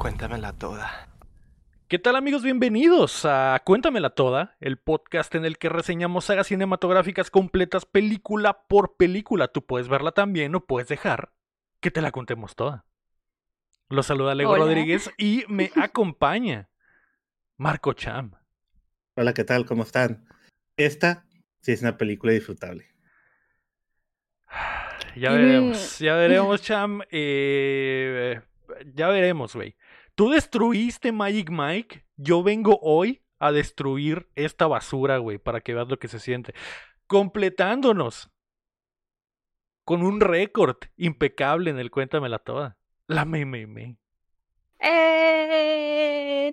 Cuéntamela toda. ¿Qué tal amigos? Bienvenidos a Cuéntamela Toda, el podcast en el que reseñamos sagas cinematográficas completas película por película. Tú puedes verla también o puedes dejar que te la contemos toda. Los saluda Lego Hola. Rodríguez y me acompaña Marco Cham. Hola, ¿qué tal? ¿Cómo están? Esta sí es una película disfrutable. Ya veremos, ya veremos, Cham. eh, ya veremos, güey. Tú destruiste Magic Mike. Yo vengo hoy a destruir esta basura, güey, para que veas lo que se siente. Completándonos con un récord impecable en el Cuéntamela Toda. La me, me, me. Eh,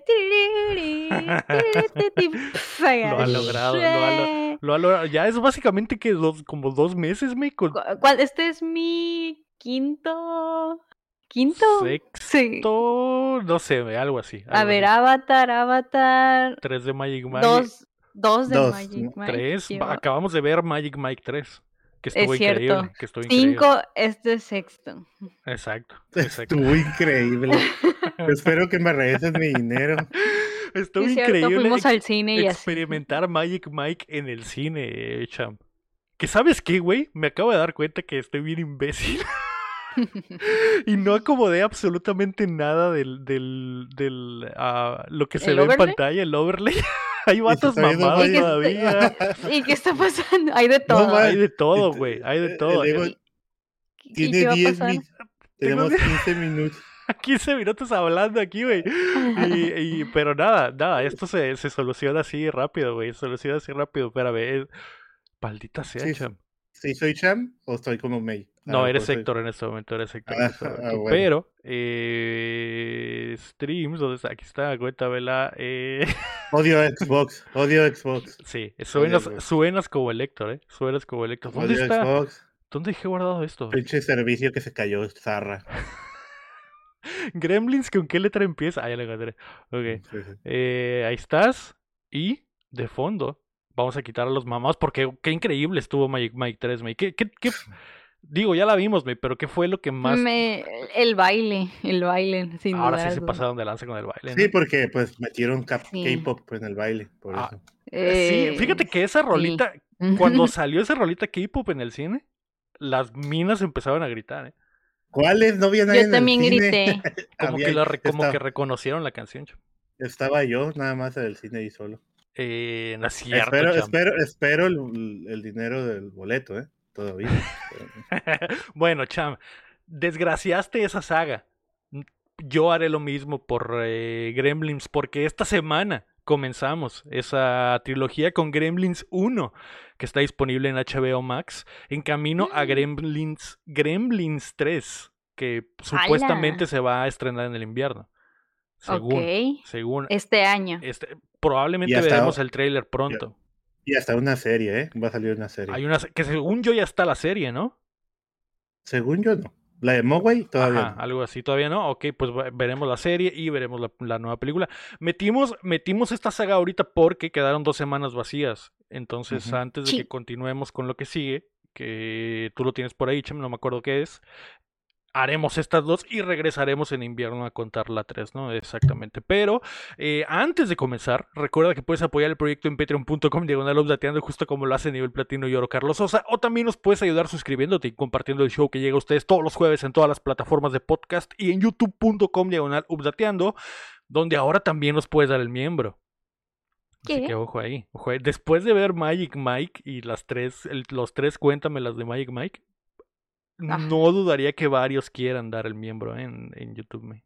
Lo ha logrado, lo ha lo- Lo ha logrado. Ya es básicamente que dos, como dos meses, me con ¿Cuál? Este es mi quinto. ¿Quinto? Sí. sexto, no sé, algo así. A algo ver, así. Avatar, Avatar. Tres de Magic Mike. Dos, dos de Dos, Magic. Mike. Tres. Acabamos de ver Magic Mike 3. Que Es estuvo cierto. increíble. Que estuvo increíble. Cinco, este es sexto. Exacto. exacto. Estuvo increíble. Espero que me regreses mi dinero. Estuvo Es cierto, increíble fuimos ex- al cine y así. experimentar Magic Mike en el cine, eh, champ. Que sabes qué, güey? Me acabo de dar cuenta que estoy bien imbécil. y no acomodé absolutamente nada del, del, del ah, lo que se ¿El ve en pantalla, el overlay. Hay vatos mamados Magic- todavía. ¿Y qué está pasando? Hay de todo. Hay de todo, güey. Hay de eh, todo. ¿Y- ¿Y Tiene qué va a 10 pasar? min- Tenemos 15 minutos. 15 minutos hablando aquí, güey. Y, y- pero nada, nada, esto se, se soluciona así rápido, güey. Se soluciona así rápido. Espérame. es- Maldita sea, Sí, cham. ¿Sí soy Cham o estoy como May? No, Ah, eres pues soy- Héctor en este momento, eres Héctor Ah, este ah, bueno. Pero, eh, streams, ¿dónde está? Aquí está, cuéntamela. Eh, Odio Xbox. Odio Xbox. sí, suenas, suenas como el Héctor, ¿eh? Suenas como el Héctor. ¿Dónde Odio está? Xbox. ¿Dónde dejé guardado esto? Pinche servicio que se cayó, zarra. Gremlins, ¿con qué letra empieza? Ah, ya lo encontré. Ok. Sí, sí. Eh, ahí estás. Y de fondo, vamos a quitar a los mamás porque qué increíble estuvo Magic Mike 3, me. ¿Qué, qué, qué- Digo, ya la vimos, me, pero ¿qué fue lo que más... Me- el baile, el baile, sin Ahora duda sí se pasaron de lanza con el baile. Sí, ¿no? porque pues metieron Sí. K-pop en el baile. Por Ah, eso. Eh, Sí, fíjate que esa sí. rolita, cuando salió esa rolita K-pop en el cine, las minas empezaron a gritar, ¿eh? ¿Cuáles? No había nadie Yo en el también cine. grité. Como, que, la como estaba, que reconocieron la canción. estaba yo nada más en el cine y solo. Eh, no es cierto, espero, espero, espero el, el dinero del boleto, ¿eh? Todavía. bueno, Cham, desgraciaste esa saga. Yo haré lo mismo por eh, Gremlins, porque esta semana comenzamos esa trilogía con Gremlins 1, que está disponible en HBO Max, en camino a Mm. Gremlins, Gremlins 3, que supuestamente se va a estrenar en el invierno. Según, Ok. según Este año. este, probablemente hasta- veremos el tráiler pronto. y hasta una serie, ¿eh? Va a salir una serie. Hay una que según yo ya está la serie, ¿no? Según yo, no. La de Mogwai todavía Ajá, no. algo así, todavía no. Ok, pues ve- veremos la serie y veremos la, la nueva película. Metimos, metimos esta saga ahorita porque quedaron dos semanas vacías. Entonces, antes de Sí. que continuemos con lo que sigue, que tú lo tienes por ahí, Chem, no me acuerdo qué es. Haremos estas dos y regresaremos en invierno a contar la 3, ¿no? Exactamente. Pero eh, antes de comenzar, recuerda que puedes apoyar el proyecto en patreon.com diagonal updateando justo como lo hace nivel platino y oro Carlos Sosa. O también nos puedes ayudar suscribiéndote y compartiendo el show que llega a ustedes todos los jueves en todas las plataformas de podcast y en youtube.com diagonal updateando, donde ahora también nos puedes dar el miembro. Así ¿Qué? que ojo ahí, ojo ahí. Después de ver Magic Mike y las tres, el- los tres cuéntame las de Magic Mike, No dudaría que varios quieran dar el miembro en, en YouTube. me.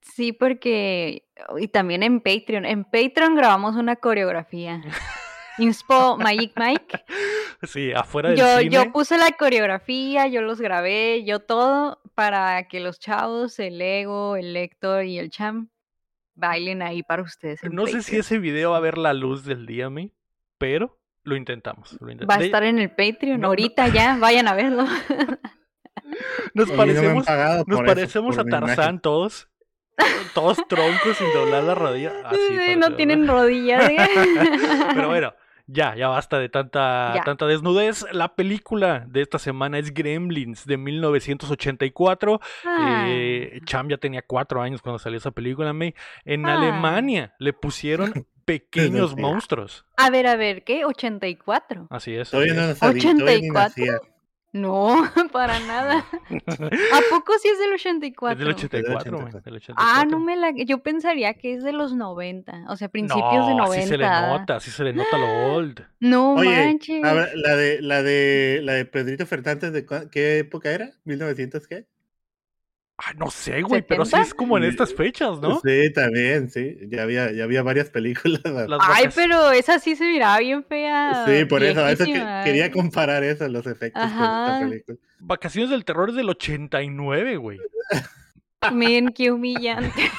Sí, porque. Y también en Patreon. En Patreon grabamos una coreografía. Inspo Magic Mike. Sí, afuera del Yo, cine. yo puse la coreografía, yo los grabé, yo todo, para que los chavos, el Ego, el Héctor y el Cham bailen ahí para ustedes. No sé si ese video va a ver la luz del día, me, pero lo intentamos. lo Va a estar en el Patreon. no, no. Ahorita ya, vayan a verlo. Nos no parecemos, pagado nos eso, parecemos a Tarzán todos. Todos troncos sin doblar la rodilla. Así Sí, no tienen rodillas. ¿eh? Pero bueno, ya, ya basta de tanta, Ya. tanta desnudez. La película de esta semana es Gremlins de 1984. Ah, Eh, Cham ya tenía cuatro años cuando salió esa película, May. En Ah. Alemania le pusieron pequeños monstruos. A ver, a ver, ¿qué? ¿84? Así es. Todavía así no es. sabía, todavía ni 84. nacía. No, para nada. ¿A poco sí es del 84? Es del 84, May, 84. del Ah, 84. no me la... Yo pensaría que es de los 90, o sea, principios de No, 90. sí se le nota, sí se le nota lo old. No Oye, manches. a ver, la de la de la de Pedrito Fernández de qué época era? ¿1900 qué? Ah, no sé, güey, pero sí ¿70? es como en estas fechas, ¿no? Sí, también, sí. Ya había, ya había varias películas. Las Ay, pero esa sí se miraba bien fea. Sí, por eso, eso que- quería comparar eso, los efectos con esta Ajá. película. Vacaciones del terror es del 89, güey. Men, qué humillante.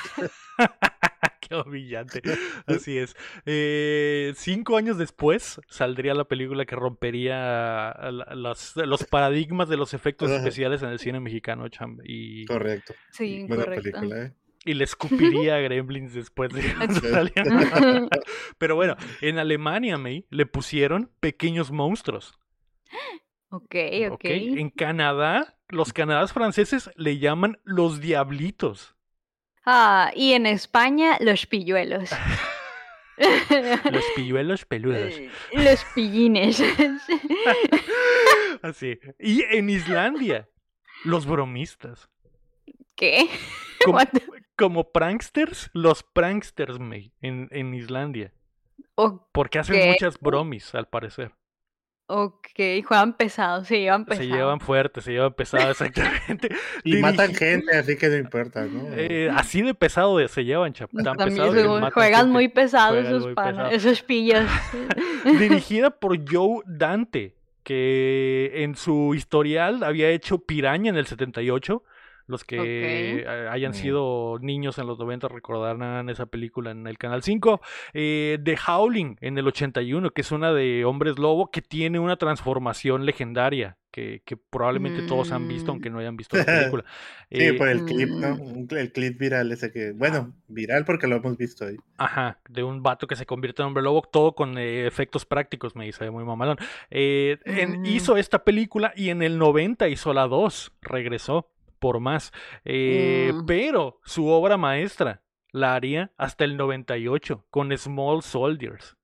Qué humillante. Así es. Eh, cinco años después saldría la película que rompería los paradigmas de los efectos Ajá. especiales en el cine mexicano, cham, y, Correcto. Sí, Buena correcto. película, ¿eh? y le escupiría a Gremlins después de. Pero bueno, en Alemania, May, le pusieron pequeños monstruos. ok, ok. ¿ok? En Canadá, los canadás franceses le llaman los diablitos. Ah, y en España, los pilluelos. Los pilluelos peludos. Eh, los pillines. Así. Y en Islandia, los bromistas. ¿Qué? Como, como pranksters, los pranksters, May, en, en Islandia. Porque hacen muchas bromis, al parecer. Ok, juegan pesado, se llevan pesado. Se llevan fuerte, se llevan pesado, exactamente. Y matan gente, así que no importa, ¿no? Eh, así de pesado se llevan, chap. Tan También pesado que juegan- gente. muy pesado Juegan esos muy panas, pesado. esos pillos. dirigida por Joe Dante, que en su historial había hecho Piraña en el 78. Los que eh, hayan Mm. sido niños en los 90 recordarán esa película en el Canal 5. Eh, The Howling en el 81, que es una de Hombres Lobo, que tiene una transformación legendaria, que, que probablemente todos han visto, Mm. aunque no hayan visto la película. Sí, Eh, por el clip, ¿no? mm. El clip viral ese que, bueno, viral porque lo hemos visto ahí. Ajá, de un vato que se convierte en hombre lobo, todo con eh, efectos prácticos, me dice, muy mamalón. Eh, en- hizo esta película y en el 90 hizo la 2, regresó por más. Eh, Mm. Pero su obra maestra la haría hasta el 98 con Small Soldiers.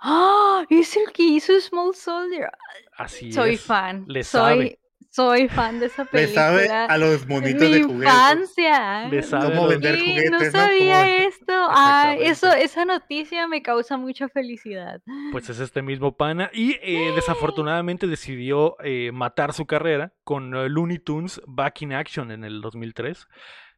¡Ah! Es el que hizo Small Soldier. Así Soy es. fan. le soy, sabe. Soy fan de esa película. sabe a los monitos mi de juguetes. infancia. Le sabe ¿Cómo vender Sí, juguetes? no sabía esto. Ah, eso, esa noticia me causa mucha felicidad. Pues es este mismo pana. Y eh, desafortunadamente decidió eh, matar su carrera con eh, Looney Tunes Back in Action en el 2003.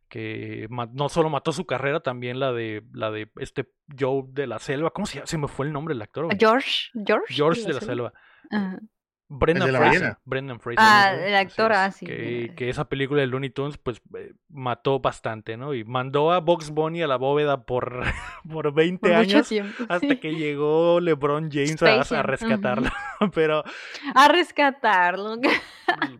Que no solo mató su carrera, también la de la de este Joe de la Selva. ¿Cómo se llama? Se me fue el nombre del actor. güey. George, George. George de la Selva. De la Fraser. Brendan Fraser. Ah, Así el actor, es, ah, sí, Que, esa película de Looney Tunes, pues, eh, mató bastante, ¿no? Y mandó a Box Bunny a la bóveda por, por 20 Por mucho años. tiempo. Hasta sí. que llegó LeBron James a, a rescatarlo. Pero A rescatarlo.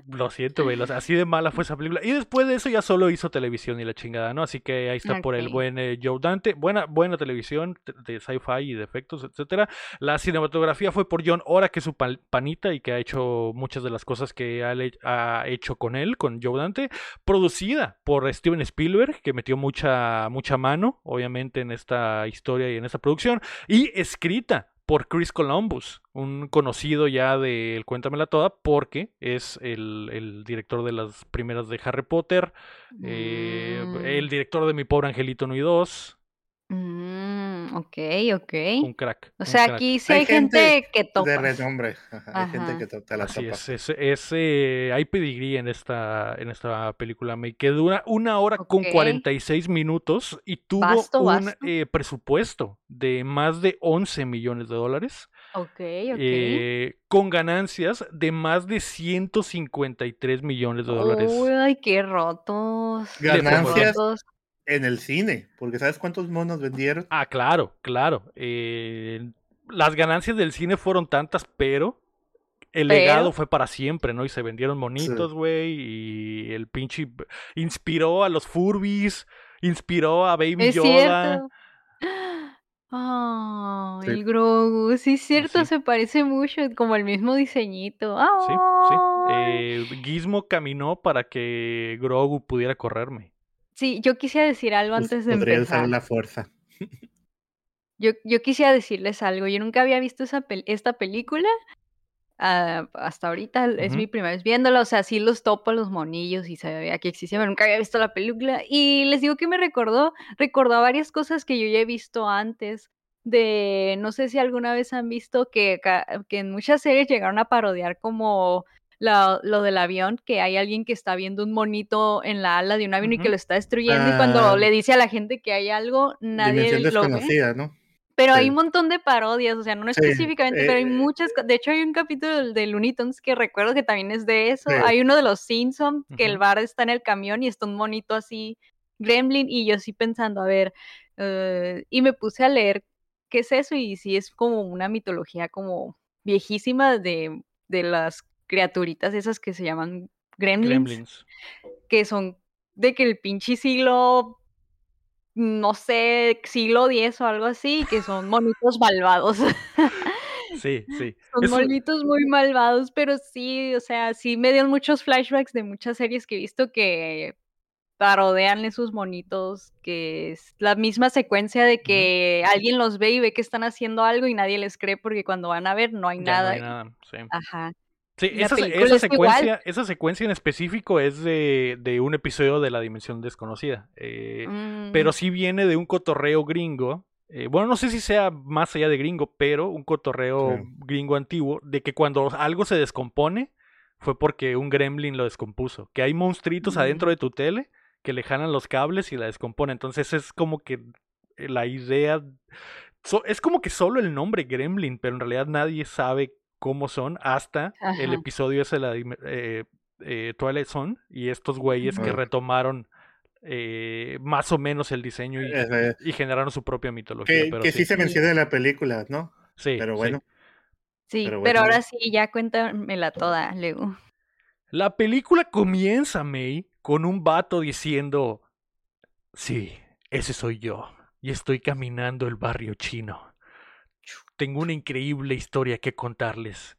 lo siento, güey. Así de mala fue esa película. Y después de eso ya solo hizo televisión y la chingada, ¿no? Así que ahí está por el buen eh, Joe Dante. Buena, buena televisión de sci-fi y de efectos, etcétera. La cinematografía fue por John Ora, que es su panita y que ha hecho muchas de las cosas que ha, hecho con él, con Joe Dante. Producida por Steven Spielberg, que metió mucha, mucha mano, obviamente, en esta historia y en esta producción. Y escrita por Chris Columbus, un conocido ya del Cuéntamela Toda, porque es el, el director de las primeras de Harry Potter, eh, Mm, el director de Mi Pobre Angelito 1 y 2, mm, ok, ok. un crack. O un sea, crack. aquí sí Hay hay gente, gente que topa. De renombre. Ajá, Hay gente que to- te la Así topa. es, es, es, eh, hay pedigrí en esta, en esta película, me que dura una hora con Ok. 46 minutos y tuvo Vasto, un vasto. eh, presupuesto de más de 11 millones de dólares. Ok, ok. eh, con ganancias de más de 153 millones de dólares. Uy, ay, qué rotos. Ganancias. En el cine, porque ¿sabes cuántos monos vendieron? Ah, claro, claro. eh, las ganancias del cine fueron tantas, pero el Pero- legado fue para siempre, ¿no? Y se vendieron monitos, güey, y el pinche inspiró a los Furbies, inspiró a Baby Es Yoda. cierto. Ah, Sí. el Grogu. Sí, es cierto, Sí. se parece mucho, como el mismo diseñito. Sí, sí. Eh, Gizmo caminó para que Grogu pudiera correrme. Sí, yo quisiera decir algo Pues, antes de podría empezar. usar la fuerza. Yo, yo quisiera decirles algo. Yo nunca había visto esa pel- esta película. ah, hasta ahorita es mi primera vez viéndola. O sea, sí los topo los monillos y sabía que existía, pero nunca había visto la película. Y les digo que me recordó, recordó varias cosas que yo ya he visto antes. De, no sé si alguna vez han visto que, que en muchas series llegaron a parodiar como la- lo del avión, que hay alguien que está viendo un monito en la ala de un avión y que lo está destruyendo. Y cuando Ah. le dice a la gente que hay algo, nadie lo ve. ¿no? Pero hay Sí. un montón de parodias, o sea, no Sí, específicamente, pero hay eh, muchas. co- De hecho, hay un capítulo de Looney Tunes que recuerdo que también es de eso. Sí. Hay uno de los Simpsons que el bar está en el camión y está un monito así, gremlin, y yo sí pensando, a ver, eh, y me puse a leer qué es eso y sí es como una mitología como viejísima de, de las criaturitas esas que se llaman gremlins, Gremlins. que son de que el pinche siglo no sé, siglo X o algo así, que son monitos malvados. Sí, sí. Son Eso- monitos muy malvados, pero sí, o sea, sí me dieron muchos flashbacks de muchas series que he visto que parodean esos monitos, que es la misma secuencia de que alguien los ve y ve que están haciendo algo y nadie les cree porque cuando van a ver no hay ya nada. no hay nada. Sí. Ajá. Sí, esa, secuencia, esa secuencia en específico es de, de un episodio de La Dimensión Desconocida. eh, Pero Mm, sí viene de un cotorreo gringo. eh, bueno, no sé si sea más allá de gringo, pero un cotorreo Sí. gringo antiguo de que cuando algo se descompone fue porque un gremlin lo descompuso. Que hay monstruitos Mm. adentro de tu tele que le jalan los cables y la descomponen. Entonces es como que la idea. so- es como que solo el nombre gremlin, pero en realidad nadie sabe cómo son hasta el episodio ese de eh, eh, Twilight Zone y estos güeyes que retomaron eh, más o menos el diseño y, generaron su propia mitología. que, pero que sí, sí se menciona en la película, ¿no? sí, Pero bueno, sí, pero pero bueno. ahora sí, ya cuéntamela toda, Lego. La película comienza, May, con un vato diciendo, sí, ese soy yo, y estoy caminando el barrio chino. Tengo una increíble historia que contarles,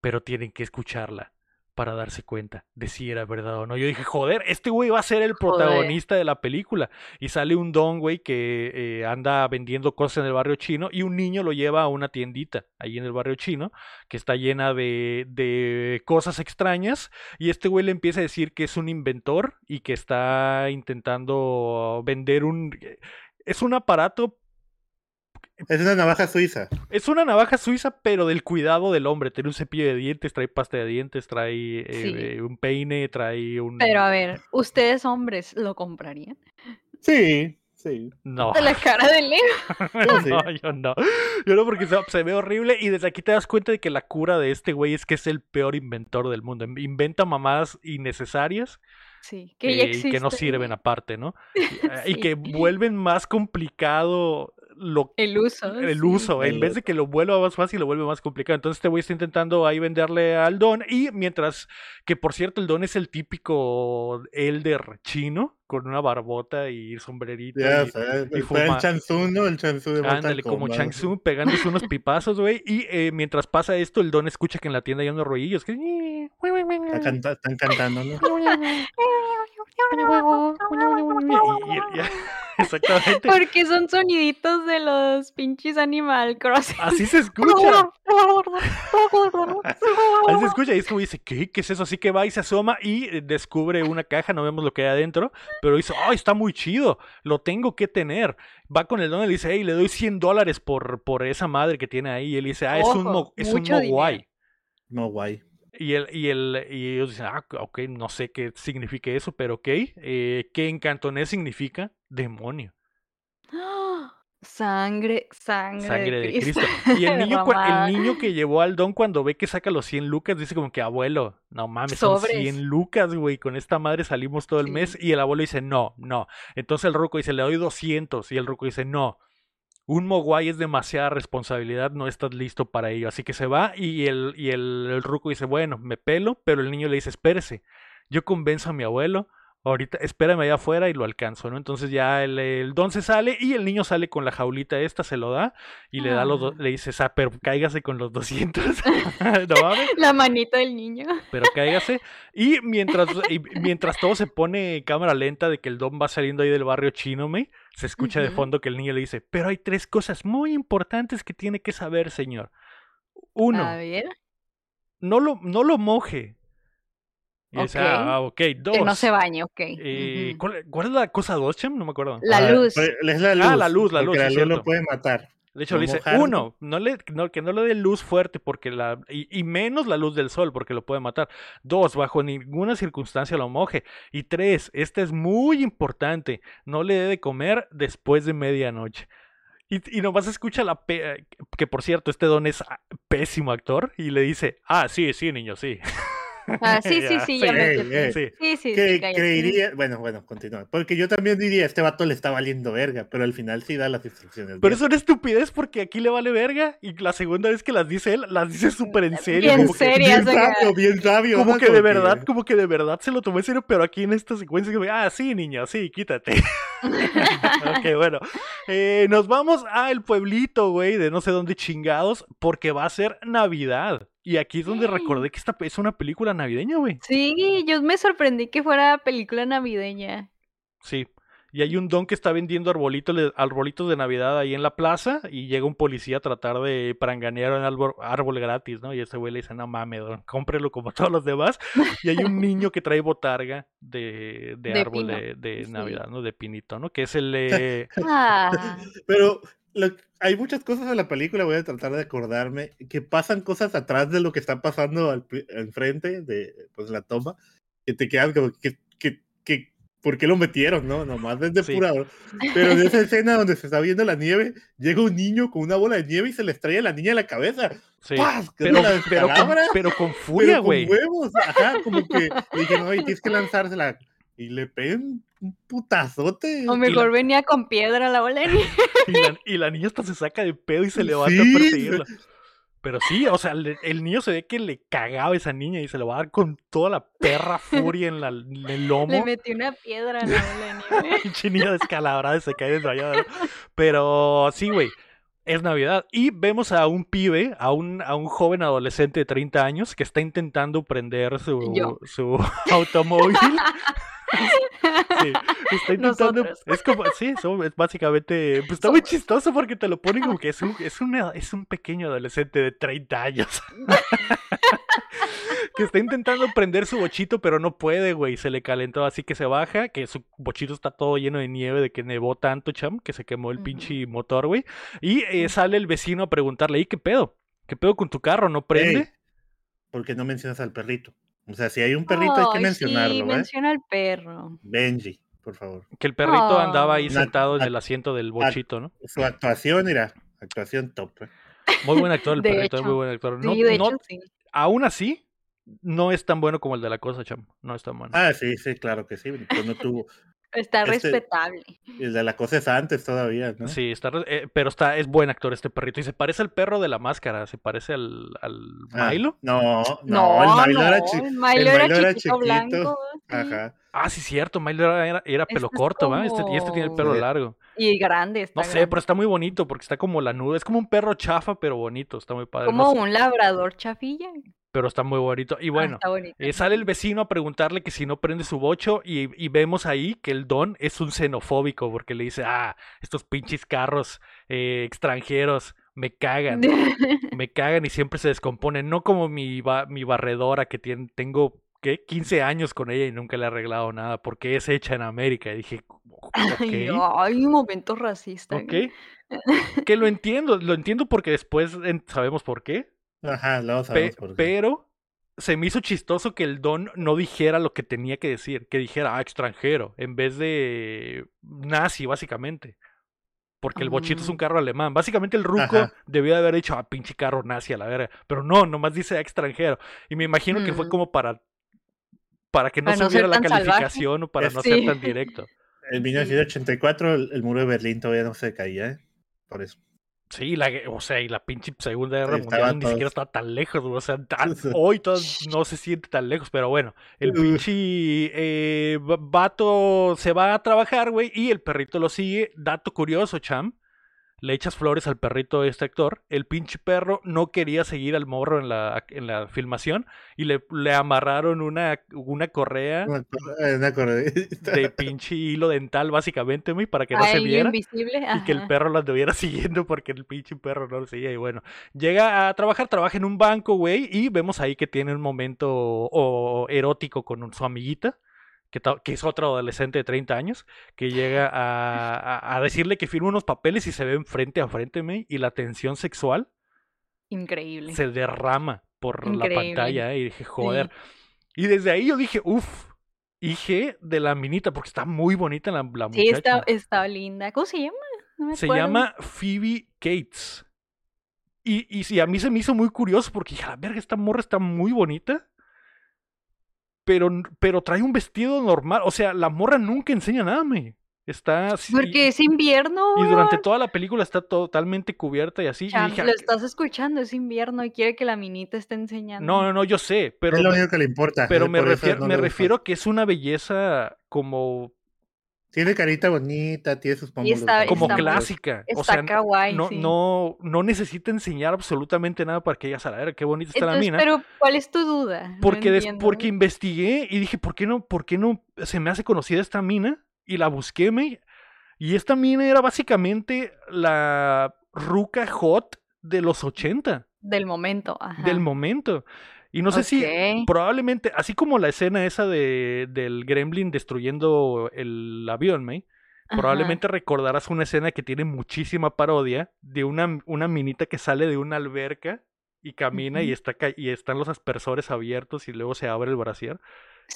pero tienen que escucharla para darse cuenta de si era verdad o no. Yo dije, joder, este güey va a ser el Joder. protagonista de la película. Y sale un don, güey, que eh, anda vendiendo cosas en el barrio chino y un niño lo lleva a una tiendita ahí en el barrio chino que está llena de, de cosas extrañas. Y este güey le empieza a decir que es un inventor y que está intentando vender un... Es un aparato es una navaja suiza. es una navaja suiza, pero del cuidado del hombre. Tiene un cepillo de dientes, trae pasta de dientes, trae eh, Sí. eh, un peine, trae un... Pero a ver, ¿ustedes hombres lo comprarían? Sí, sí. No, De la cara de Leo. sí. no, yo no. Yo no porque se, se ve horrible y desde aquí te das cuenta de que la cura de este güey es que es el peor inventor del mundo. Inventa mamadas innecesarias Sí, que ya eh, y que no sirven aparte, ¿no? Y, eh, y que vuelven más complicado lo El uso. el sí. uso, en El vez de que lo vuelva más fácil, lo vuelve más complicado. Entonces este güey está intentando ahí venderle al Don y mientras que por cierto el Don es el típico elder chino con una barbota y sombrerito Ya, y- o sea, y fue el fuma- Chansu, ¿no? El Chansu de Mortal Ándale, como Tsung pegándose unos pipazos, güey. Y eh, mientras pasa esto, el Don escucha que en la tienda hay unos ruidillos. Que... Está canta- están cantando, ¿no? Y- Exactamente. Porque son soniditos de los pinches Animal Crossing. Así se escucha. Ahí se escucha y es como dice, ¿qué? ¿Qué es eso? Así que va y se asoma y eh, descubre una caja, no vemos lo que hay adentro, pero dice, ¡ay, está muy chido! Lo tengo que tener. Va con el don y le dice, hey, le doy 100 dólares por, por esa madre que tiene ahí. Y él dice, ah, es un, mo- es un mucho mogwai. dinero. No, guay. Y, el, y, el, y ellos dicen, ah, ok, no sé qué significa eso, pero ok. Eh, ¿Qué en cantonés significa? Demonio. Sangre, sangre, Sangre de Cristo. Cristo. Y el niño, el niño que llevó al don cuando ve que saca los 100 lucas, dice como que, abuelo, no mames, son Sobres. 100 lucas, güey, con esta madre salimos todo el Sí. mes. Y el abuelo dice, no, no. Entonces el ruco dice, le doy 200. Y el ruco dice, no. Un mogwai es demasiada responsabilidad, no estás listo para ello. Así que se va y el, y el, el ruco dice, bueno, me pelo, pero el niño le dice, espérese, yo convenzo a mi abuelo ahorita espérame allá afuera y lo alcanzo, ¿no? Entonces ya el, el don se sale y el niño sale con la jaulita esta, se lo da y le da los do- Ah. le dice, "Sa- pero cáigase con los 200. no mames, La manita del niño. pero cáigase. Y mientras, y mientras todo se pone en cámara lenta de que el don va saliendo ahí del barrio chino, me, se escucha de fondo que el niño le dice, pero hay tres cosas muy importantes que tiene que saber, señor. A Uno, ver, no lo, no lo moje. Y dice, Ok. ah, ok, dos. que no se bañe, ok. Eh. ¿cuál, cuál es la cosa dos, Chem? No me acuerdo. La Ah, luz. Es la luz. Ah, la luz, la porque luz, La luz lo puede matar. De hecho, no le dice, uno, no le, no- que no le dé luz fuerte porque la, y, y menos la luz del sol porque lo puede matar. Dos, bajo ninguna circunstancia lo moje. Y tres, este es muy importante, no le dé de comer después de medianoche. Y, y nomás escucha la... pe- que por cierto, este don es ah, pésimo actor y le dice, ah, sí, sí, niño, sí. Ah, sí, sí, sí, sí, ya me ey. Sí. Sí, sí, que sí, creería, bueno, bueno, continúa. Porque yo también diría, este vato le está valiendo verga, pero al final sí da las instrucciones. Pero bien. es una estupidez porque aquí le vale verga y la segunda vez que las dice él, las dice súper en serio. Bien como que- serias bien sabio, bien sabio. Como que de verdad, como que de verdad se lo tomó en serio, pero aquí en esta secuencia que ah, sí, niño, sí, quítate. ok, bueno. Eh, nos vamos al pueblito, güey, de no sé dónde chingados, porque va a ser Navidad. Y aquí es donde recordé que esta es una película navideña, güey. Sí, yo me sorprendí que fuera película navideña. Sí. Y hay un don que está vendiendo arbolitos de, arbolitos de Navidad ahí en la plaza y llega un policía a tratar de pranganear un árbol, árbol gratis, ¿no? Y ese güey le dice, no mames, don, cómprelo como todos los demás. Y hay un niño que trae botarga de, de De árbol pino, de, de sí. Navidad, ¿no? De pinito, ¿no? Que es el... eh, Ah, Pero lo- hay muchas cosas en la película, voy a tratar de acordarme, que pasan cosas atrás de lo que está pasando al, pri- enfrente de pues, la toma, que te quedan como que, que, que ¿por qué lo metieron? No, nomás desde Sí. pura. Pero en esa escena donde se está viendo la nieve, llega un niño con una bola de nieve y se le estrella a la niña en la cabeza. sí. ¡Paz! Pero, pero, con, pero con furia, con güey. huevos. Ajá, como que dije, no, y tienes que lanzársela. Y le pegan un putazote. o mejor venía con piedra la bola. Y la, y la niña hasta se saca de pedo y se levanta Sí, a perseguirla. Pero sí, o sea, le- el niño se ve que le cagaba a esa niña y se le va a dar con toda la perra furia en, la, en el Le lomo. metí una piedra a la bola de niña descalabrada y se cae desmayada. Pero sí, güey. Es Navidad. Y vemos a un pibe, a un, a un joven adolescente de 30 años que está intentando prender su, Yo. su automóvil. Sí, está intentando. Nosotros. Es como, sí, es básicamente. Pues está muy chistoso porque te lo ponen como que es un, es una- es un pequeño adolescente de 30 años. que está intentando prender su bochito, pero no puede, güey. Se le calentó, así que se baja. Que su bochito está todo lleno de nieve, de que nevó tanto, cham, que se quemó el pinche motor, güey. Y eh, sale el vecino a preguntarle, ¿y qué pedo? ¿Qué pedo con tu carro? ¿No prende? Ey, ¿Por qué no mencionas al perrito? O sea, si hay un perrito hay que mencionarlo, sí, ¿eh? menciona al perro. Benji, por favor. Que el perrito andaba ahí sentado en el asiento del bochito, ¿no? Su actuación, mira, actuación top. ¿eh? Muy buen actor, el De perrito, es muy buen actor. No, Sí, de no- hecho, sí. aún así, no es tan bueno como el de la cosa, cham. No es tan bueno. Ah, sí, sí, claro que sí. Pues no tuvo. Está Este- respetable. El de la cosa es antes todavía, ¿no? Sí, está, eh, pero está, es buen actor este perrito. Y se parece al perro de la máscara, se parece al, al Ah, Milo. No, no, el Milo era, chi- el Milo el era Milo era chiquito, blanco. sí, Ajá. Ah, sí, cierto, Milo era, era, era pelo Este es corto, ¿va? Este- y este tiene el pelo como- largo. Y grande. Está No sé, grande. pero está muy bonito porque está como la nuda. Es como un perro chafa, pero bonito. Está muy padre. no Como sé, un labrador chafilla. Pero está muy bonito. Y Ah, bueno. Eh, sale el vecino a preguntarle que si no prende su bocho y, y vemos ahí que el don es un xenofóbico porque le dice, ah, estos pinches carros eh, extranjeros me cagan, me cagan y siempre se descomponen, no como mi, ba- mi barredora que tiene, tengo, ¿qué? 15 años con ella y nunca le he arreglado nada porque es hecha en América. Y dije, Ay, ok, Hay un momento racista. ok, que lo entiendo, lo entiendo porque después sabemos por qué, Ajá, luego Pe- sabemos por qué. pero se me hizo chistoso que el don no dijera lo que tenía que decir, que dijera, ah, extranjero, en vez de nazi, básicamente. Porque el bochito es un Ah. carro alemán. Básicamente el ruco Ajá. debió de haber dicho, ah, pinche carro nazi a la verga. Pero no, nomás dice "Ah, extranjero. Y me imagino que fue Mm. como para, para que no Para no subiera la salvaje. calificación o para Es- no ser tan directo. En 1984 el, el muro de Berlín todavía no se caía, ¿eh? Por eso. Sí, la, o sea, y la pinche Segunda Guerra Sí, Mundial ni siquiera estaba tan lejos, güey, O sea, tan- hoy todo no se siente tan lejos, pero bueno, el pinche eh, va- vato se va a trabajar, güey, y el perrito lo sigue. Dato curioso, Cham. Le echas flores al perrito de este actor. El pinche perro no quería seguir al morro en la, en la filmación y le, le amarraron una, una correa Una de pinche hilo dental, básicamente, güey, para que no se viera invisible. y que el perro lo anduviera siguiendo porque el pinche perro no lo seguía. Y bueno, llega a trabajar, trabaja en un banco, güey, y vemos ahí que tiene un momento o, erótico con un- su amiguita, que, es otro adolescente de 30 años, que llega a, a- a decirle que firma unos papeles y se ven frente a frente, y la tensión sexual Increíble. se derrama por la pantalla, eh, y dije, joder. Y desde ahí yo dije, uff, hije de la minita, porque está muy bonita la, la Sí, está, muchacha. está linda. ¿Cómo se llama? No me Se acuerdo. llama Phoebe Cates. Y, y sí, a mí se me hizo muy curioso porque dije, la verga, esta morra está muy bonita. Pero, pero trae un vestido normal. O sea, la morra nunca enseña nada, me. Está así. Porque es invierno. Y durante toda la película está totalmente cubierta y así. y Cham, dije, lo "Ah, estás escuchando, es invierno y quiere que la minita esté enseñando. no, no, no, yo sé. Pero, es lo único que le importa. pero eh, me, no me refiero a que es una belleza como, Tiene carita bonita, tiene sus pómulos. está- como muy- clásica. Está o sea, kawaii, no, sí. no, no necesita enseñar absolutamente nada para que ella se la verga, qué bonita está la mina. pero ¿cuál es tu duda? No Porque, des- porque investigué y dije, ¿por qué no, por qué no se me hace conocida esta mina? Y la busqué, me. Y esta mina era básicamente la ruca hot de los 80, Del momento, ajá. del momento. Y no sé si Ok. probablemente, así como la escena esa de, del gremlin destruyendo el avión. Ajá. Probablemente recordarás una escena que tiene muchísima parodia de una, una minita que sale de una alberca y camina y, está, y están los aspersores abiertos y luego se abre el brasier.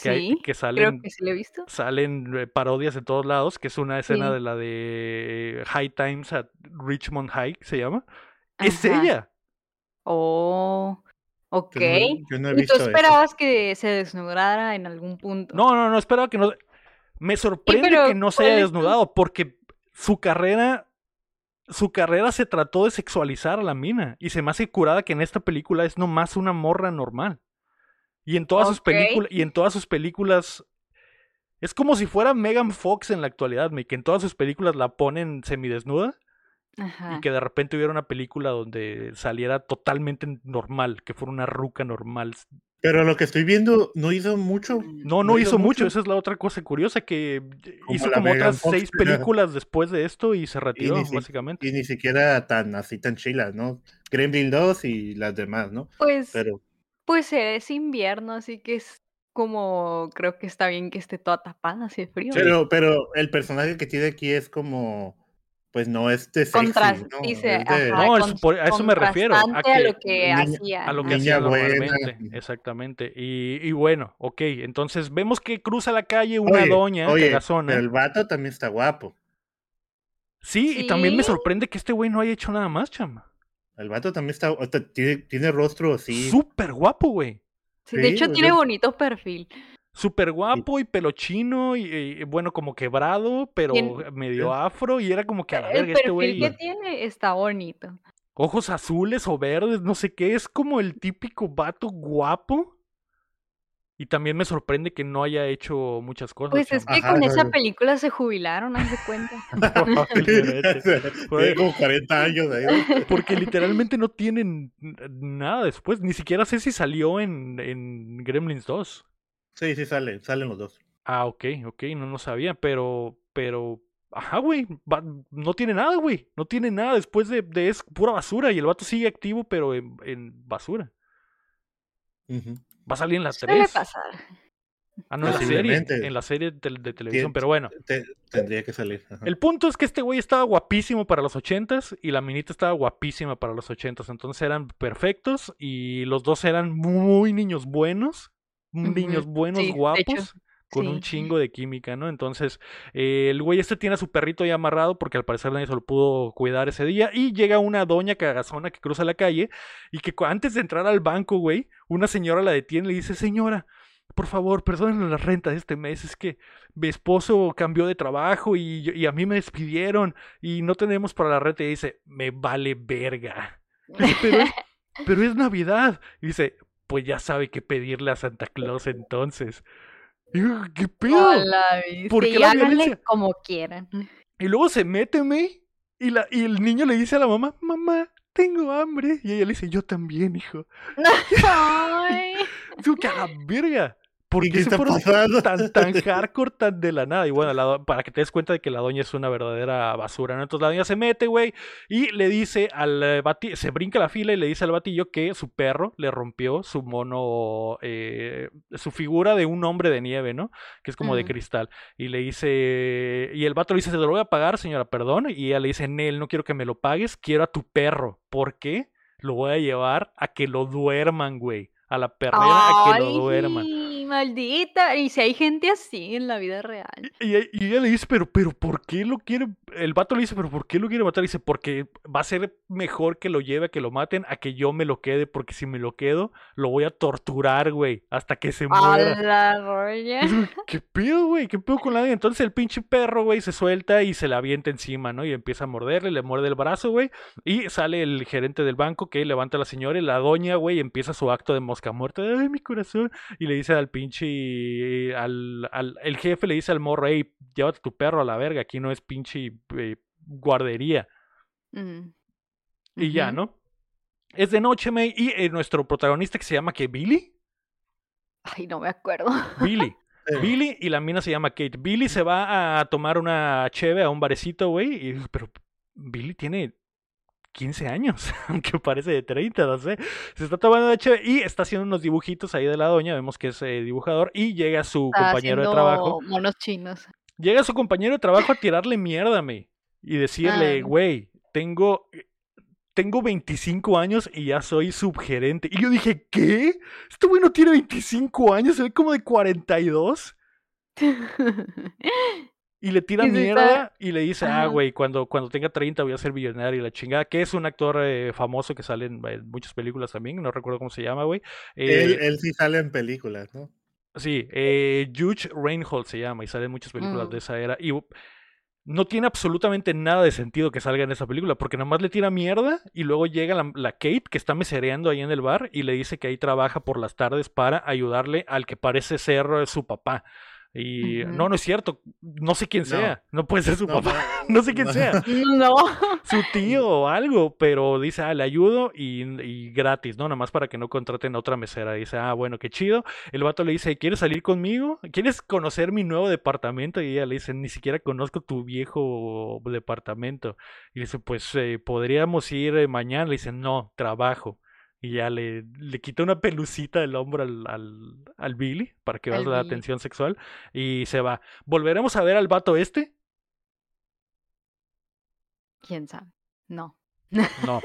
Que, hay- Sí, que creo salen, que sí lo he visto. salen eh, parodias de todos lados, que es una escena Sí. de la de High Times at Richmond High, se llama. Es ella. Oh, ok. Yo no, yo no he ¿Y tú eso. esperabas que se desnudara en algún punto? No, no, no, esperaba que no. Me sorprende pero que no se ¿cuál haya desnudado, porque su carrera. Su carrera se trató de sexualizar a la mina. Y se me hace curada que en esta película es nomás una morra normal. Y en todas sus películas. Y en todas sus películas. Es como si fuera Megan Fox en la actualidad, me, que en todas sus películas la ponen semidesnuda. Ajá. Y que de repente hubiera una película donde saliera totalmente normal, que fuera una ruca normal. Pero lo que estoy viendo no hizo mucho. No, no No hizo hizo mucho, mucho. esa es la otra cosa curiosa, que Como hizo como Megan otras Fox, seis películas después de esto y se retiró, si- básicamente. Y ni siquiera tan así tan chilas, ¿no? Gremlin 2 y las demás, ¿no? Pues, Pero pues es invierno, así que es como, creo que está bien que esté toda tapada, hace frío. Pero, pero el personaje que tiene aquí es como, pues no es de sexy, Contras- ¿no? dice, Es de- ajá, No, es con- por- a eso me refiero, a a, lo que niña- hacía. A lo que hacía buena. normalmente, exactamente. Y, y bueno, ok, entonces vemos que cruza la calle una Oye, doña oye, cagazona. pero el vato también está guapo. Sí, y también me sorprende que este güey no haya hecho nada más, chama. El vato también está, o sea, tiene, tiene rostro así. Súper guapo, güey. Sí, de hecho, tiene bonito perfil. Súper guapo y pelo chino y, y, bueno, como quebrado, pero medio afro y era como que a la El verga este perfil güey. que tiene está bonito. ojos azules o verdes, no sé qué, es como el típico vato guapo. Y también me sorprende que no haya hecho muchas cosas. Pues es que Ajá, con no, esa no. película se jubilaron, haz de cuenta. Tiene como 40 años ahí. Porque literalmente no tienen nada después. Ni siquiera sé si salió en, en Gremlins 2. Sí, sí, sale, salen los dos. Ah, ok, ok, no lo sabía, pero, pero, ajá, güey, va- no tiene nada, güey, no tiene nada después de, de es pura basura y el vato sigue activo, pero en, en basura. Va a salir en la Suele 3. pasar. Ah, no, en la serie, en la serie de, tel- de televisión, pero bueno. te- tendría que salir. ajá. El punto es que este güey estaba guapísimo para los ochentas y la minita estaba guapísima para los ochentas. Entonces eran perfectos y los dos eran muy niños buenos, niños buenos, sí, guapos, con un chingo de química, ¿no? Entonces eh, el güey este tiene a su perrito ya amarrado porque al parecer nadie se lo pudo cuidar ese día y llega una doña cagazona que cruza la calle y que antes de entrar al banco, güey, una señora la detiene y le dice, señora, por favor, perdónenme la renta de este mes, es que mi esposo cambió de trabajo y, a mí me despidieron y no tenemos para la renta. Y dice, me vale verga. Pero, es, pero es Navidad. Y dice, pues ya sabe qué pedirle a Santa Claus entonces. ¿qué pedo? Hola, ¿Por qué la háganle violencia? como quieran. Y luego se mete, me, y, la, y el niño le dice a la mamá, mamá, tengo hambre. Y ella le dice, yo también, hijo. Ay. Digo que a la verga. ¿Por ¿Y qué qué se fueron pasando? tan, tan hardcore, tan de la nada? Y bueno, la para que te des cuenta de que la doña es una verdadera basura, ¿no? Entonces la doña se mete, güey, y le dice al eh, bati, se brinca la fila y le dice al batillo que su perro le rompió su mono, eh, su figura de un hombre de nieve, ¿no? Que es como de cristal. Y le dice, y el vato le dice, se lo voy a pagar, señora, perdón. Y ella le dice, Nel, no quiero que me lo pagues, quiero a tu perro. ¿Por qué? Lo voy a llevar a que lo duerman, güey. A la perrera a que lo duerman. Maldita. Y si hay gente así en la vida real. Y, ella le dice, pero, pero, ¿por qué lo quiere? El vato le dice, pero, ¿por qué lo quiere matar? dice, porque va a ser mejor que lo lleve a que lo maten a que yo me lo quede, porque si me lo quedo, lo voy a torturar, güey, hasta que se A muera. la roya. ¿Qué pedo, güey? ¿Qué pedo con la? Entonces el pinche perro, güey, se suelta y se le avienta encima, ¿no? Y empieza a morderle, le muerde el brazo, güey. Y sale el gerente del banco que levanta a la señora y la doña, güey, empieza su acto de mosca muerta. Ay, mi corazón. Y le dice al pinche. Al, al- el jefe le dice al morro, hey, llévate tu perro a la verga. Aquí no es pinche eh, guardería. Y ya. ¿no? Es de noche, May. Y eh, nuestro protagonista que se llama que Billy. Ay, no me acuerdo. Billy. Billy y la mina se llama Kate. Billy se va a tomar una cheve a un barecito, güey. Pero Billy tiene 15 años, aunque parece de 30, no sé. Se está tomando una cheve y está haciendo unos dibujitos ahí de la doña. Vemos que es eh, dibujador. Y llega su Está compañero de trabajo. monos chinos. Llega su compañero de trabajo a tirarle mierda, me. Y decirle, Ah. güey, tengo. Tengo 25 años y ya soy subgerente. Y yo dije, ¿qué? Este güey no tiene 25 años, se ve como de 42. Y le tira Y se está- mierda y le dice, ah, güey, cuando, cuando tenga 30 voy a ser millonario y la chingada, que es un actor eh, famoso que sale en, en muchas películas también, no recuerdo cómo se llama, güey. él, Eh, él sí sale en películas, ¿no? sí, eh, Judge Reinhold se llama y sale en muchas películas Mm. de esa era. Y no tiene absolutamente nada de sentido que salga en esa película, porque nada más le tira mierda y luego llega la, la Kate, que está mesereando ahí en el bar, y le dice que ahí trabaja por las tardes para ayudarle al que parece ser eh, su papá. Y no, no es cierto, no sé quién No. sea, no puede ser su No, papá, no sé quién no. sea, No. su tío o algo, pero dice, ah, le ayudo y, y gratis, ¿no? Nada más para que no contraten a otra mesera. Dice, ah, bueno, qué chido. El vato le dice, ¿quieres salir conmigo? ¿Quieres conocer mi nuevo departamento? Y ella le dice, ni siquiera conozco tu viejo departamento. Y dice, pues eh, podríamos ir eh, mañana. Le dice, no, trabajo. Y ya le, le quita una pelucita del hombro al, al, al Billy para que veas la atención sexual. Y se va. ¿Volveremos a ver al vato este? ¿Quién sabe? No. No,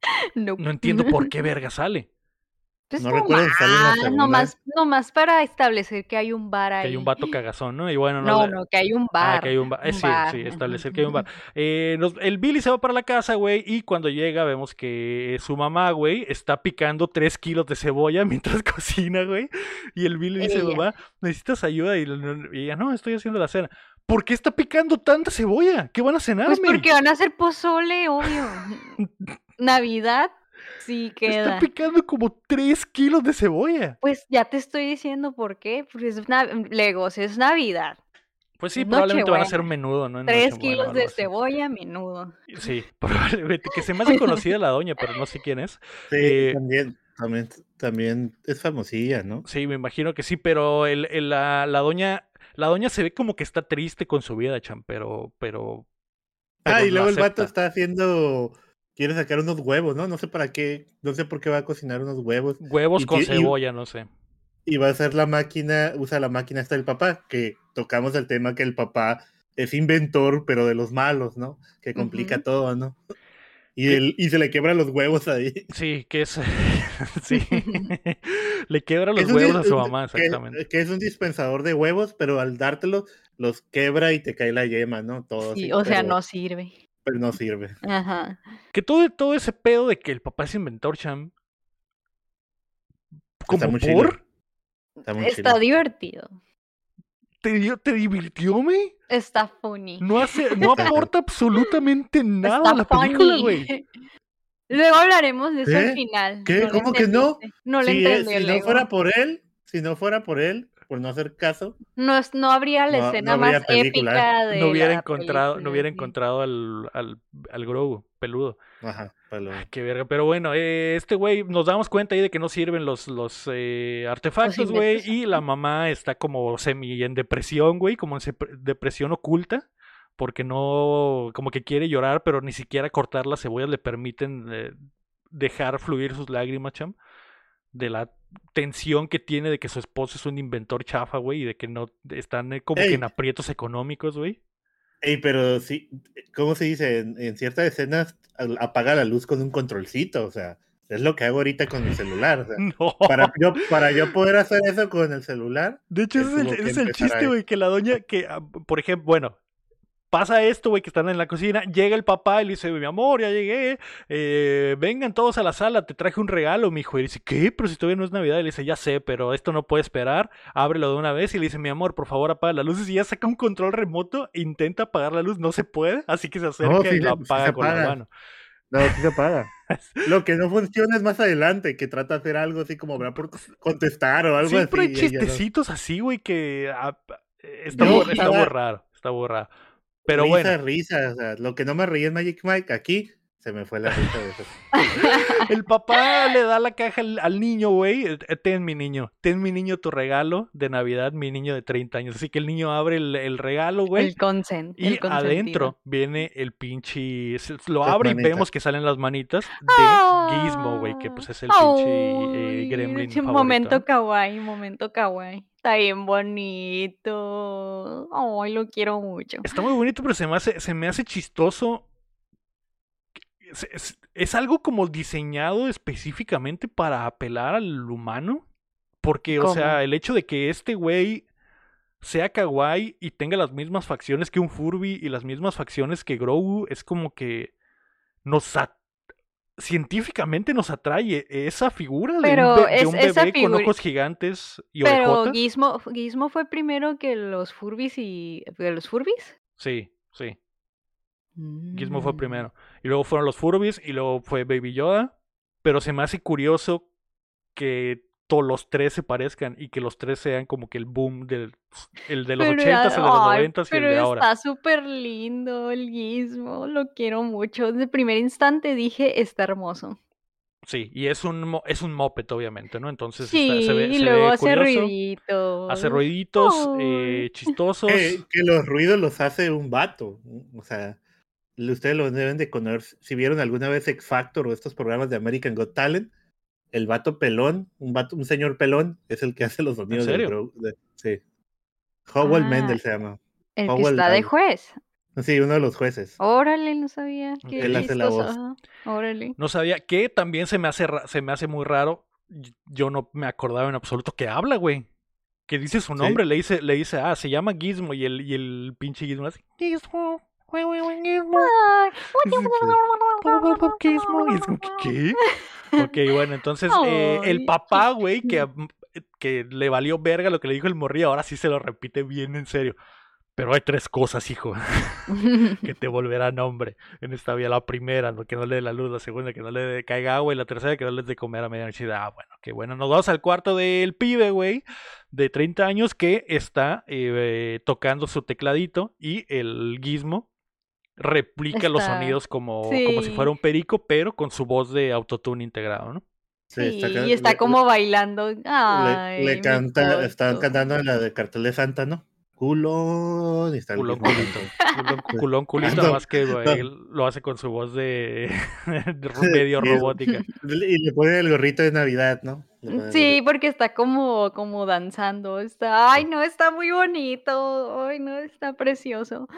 No, no entiendo por qué verga sale. Pues No recuerdo la nomás, nomás, para establecer que hay un bar ahí. Que hay un vato cagazón, ¿no? Y bueno, no, No, no, que hay un bar. Ah, que hay un bar. Eh, un sí, bar. sí, establecer que hay un bar. Eh, nos- el Billy se va para la casa, güey, y cuando llega vemos que su mamá, güey, está picando tres kilos de cebolla mientras cocina, güey. Y el Billy dice, Ella. mamá, ¿necesitas ayuda? Y, ella, no, estoy haciendo la cena. ¿Por qué está picando tanta cebolla? ¿Qué van a cenar, Pues porque van a hacer pozole, obvio. Navidad, sí Está queda. picando como tres kilos de cebolla. Pues ya te estoy diciendo por qué. Porque es nav- Legos, es Navidad. Pues sí, probablemente van a ser menudo, ¿no? En Tres kilos de así. cebolla, menudo. Sí, probablemente. Que se me hace conocida la doña, pero no sé quién es. Sí, Eh, también, también, también es famosilla, ¿no? Sí, me imagino que sí, pero el, el- la, la doña, la doña se ve como que está triste con su vida, Chan, pero, pero. Ah, y luego el vato está haciendo, quiere sacar unos huevos, ¿no? No sé para qué, no sé por qué va a cocinar unos huevos. Huevos y con y- cebolla, no sé. Y va a hacer la máquina, usa la máquina esta del papá, que tocamos el tema que el papá es inventor, pero de los malos, ¿no? Que complica todo, ¿no? Y, él, y se le quebran los huevos ahí. Sí, que es. sí. Le quebra los un huevos a su mamá, exactamente. Que, es un dispensador de huevos, pero al dártelos, los quebra y te cae la yema, ¿no? Todo Sí, así, o sea, pero- no sirve. Pero no sirve. Ajá. Que todo, todo ese pedo de que el papá es inventor. Está ¿Como muy chido. por? Está muy Está chido. divertido. ¿Te, te divirtió, me? Está funny. No hace, no aporta absolutamente nada Está a la película, funny. güey. Luego hablaremos de eso al final. ¿Qué? ¿Cómo que no? No le Si, eh, entendí si no fuera por él, si no fuera por él, por no hacer caso, No, es- no habría la No- escena no habría más película. épica de No hubiera la encontrado, no hubiera sí. encontrado al, al, al Grogu peludo. ajá, pero- Qué verga. Pero bueno, eh, este güey, nos damos cuenta ahí de que no sirven los, los eh, artefactos, güey. Y la mamá está como semi en depresión, güey, como en depresión oculta. Porque no, como que quiere llorar, pero ni siquiera cortar las cebollas le permiten eh, dejar fluir sus lágrimas, cham. De la tensión que tiene de que su esposo es un inventor chafa, güey, y de que no están eh, como que en aprietos económicos, güey. Ey, pero sí, ¿cómo se dice? En, en ciertas escenas apaga la luz con un controlcito, o sea, es lo que hago ahorita con mi celular. o sea, No. para, yo, para yo poder hacer eso con el celular, De hecho, ese es el, es el chiste, güey, que la doña, que, ah, por ejemplo, bueno, pasa esto, güey, que están en la cocina, llega el papá y le dice, mi amor, ya llegué, eh, vengan todos a la sala, te traje un regalo, mi hijo. Y dice, ¿qué? Pero si todavía no es Navidad. Y le dice, ya sé, pero esto no puede esperar, ábrelo de una vez. Y le dice, mi amor, por favor, apaga las luces. Y ya saca un control remoto, intenta apagar la luz, no se puede, así que se acerca y se- lo sí se apaga con la apaga. mano. no, sí se apaga. Lo que no funciona es más adelante, que trata de hacer algo así como por contestar o algo Siempre hay así. y ella no. chistecitos así, güey, que ah, está, Yo muy, está raro, está raro. Pero risa, bueno. risa, o sea, lo que no me reí en Magic Mike, aquí se me fue la risa de eso. El papá le da la caja al, al niño, güey. eh, Ten, mi niño. Ten, mi niño, tu regalo de Navidad, mi niño de 30 años. Así que el niño abre el, el regalo, güey. El consent. Y el adentro viene el pinche. Lo Las abre y manitas. vemos que salen las manitas de Gizmo, güey. Que pues es el pinche eh, gremlin. favorito, momento ¿no? kawaii, momento kawaii. Está bien bonito. Ay, lo quiero mucho. Está muy bonito, pero se me hace, se me hace chistoso. Es, es- es algo como diseñado específicamente para apelar al humano. Porque, o sea, el hecho de que este güey sea kawaii y tenga las mismas facciones que un Furby y las mismas facciones que Grogu es como que nos científicamente nos atrae esa figura de un, be- de bebé con ojos gigantes y Pero orejotas. Gizmo, Gizmo fue primero que los Furbis y. ¿Que los Furbis? Sí, sí. Gizmo fue Mm. primero. Y luego fueron los Furbies y luego fue Baby Yoda. Pero se me hace curioso que todos los tres se parezcan y que los tres sean como que el boom del el de los 80s, el de los 90s y el de ahora. está súper lindo el Gizmo, lo quiero mucho. Desde el primer instante dije, está hermoso. Sí, y es un mo- es un moped obviamente, ¿no? Entonces está- se ve, y se luego ve hace curioso, ruiditos. hace ruiditos eh, chistosos. Eh, que los ruidos los hace un vato. O sea, ustedes lo deben de conocer. Si vieron alguna vez X Factor o estos programas de American Got Talent, el vato pelón, un vato, un señor pelón, es el que hace los sonidos del serio? De- sí. Howell Ah. Mendel se llama. El que está de juez. Sí, uno de los jueces. Órale, no sabía. Qué Él hace la voz. ajá, Órale. No sabía que también se me hace se me hace muy raro. Yo no me acordaba en absoluto que habla, güey. Que dice su Sí. nombre, le dice, le dice, ah, se llama Gizmo y el, y el pinche Gizmo hace Gizmo, ¿qué? Ok, bueno, entonces eh, el papá, güey, que, mm, que le valió verga lo que le dijo el morrillo, ahora sí se lo repite bien en serio. Pero hay tres cosas, hijo, que te volverán hombre en esta vida. La primera, que no le dé la luz. La segunda, que no le caiga agua. Y la tercera, que no les dé comer a medianoche. Ah, bueno, qué bueno. Nos vamos al cuarto del pibe, güey, de 30 años, que está eh, tocando su tecladito y el gizmo replica los Está- sonidos como, como si fuera un perico, pero con su voz de autotune integrado, ¿no? Sí, ca- y está le- como bailando. Le, Ay, le canta, están cantando la de cartel de Santa, ¿no? Culón, y está el Culón, culito. Culón, culón, culito, no, nada más que güey, no. lo hace con su voz de, medio robótica. Y le ponen el gorrito de Navidad, ¿no? Sí, porque está como, como danzando. Está, ay, no, está muy bonito. Ay, no, está precioso.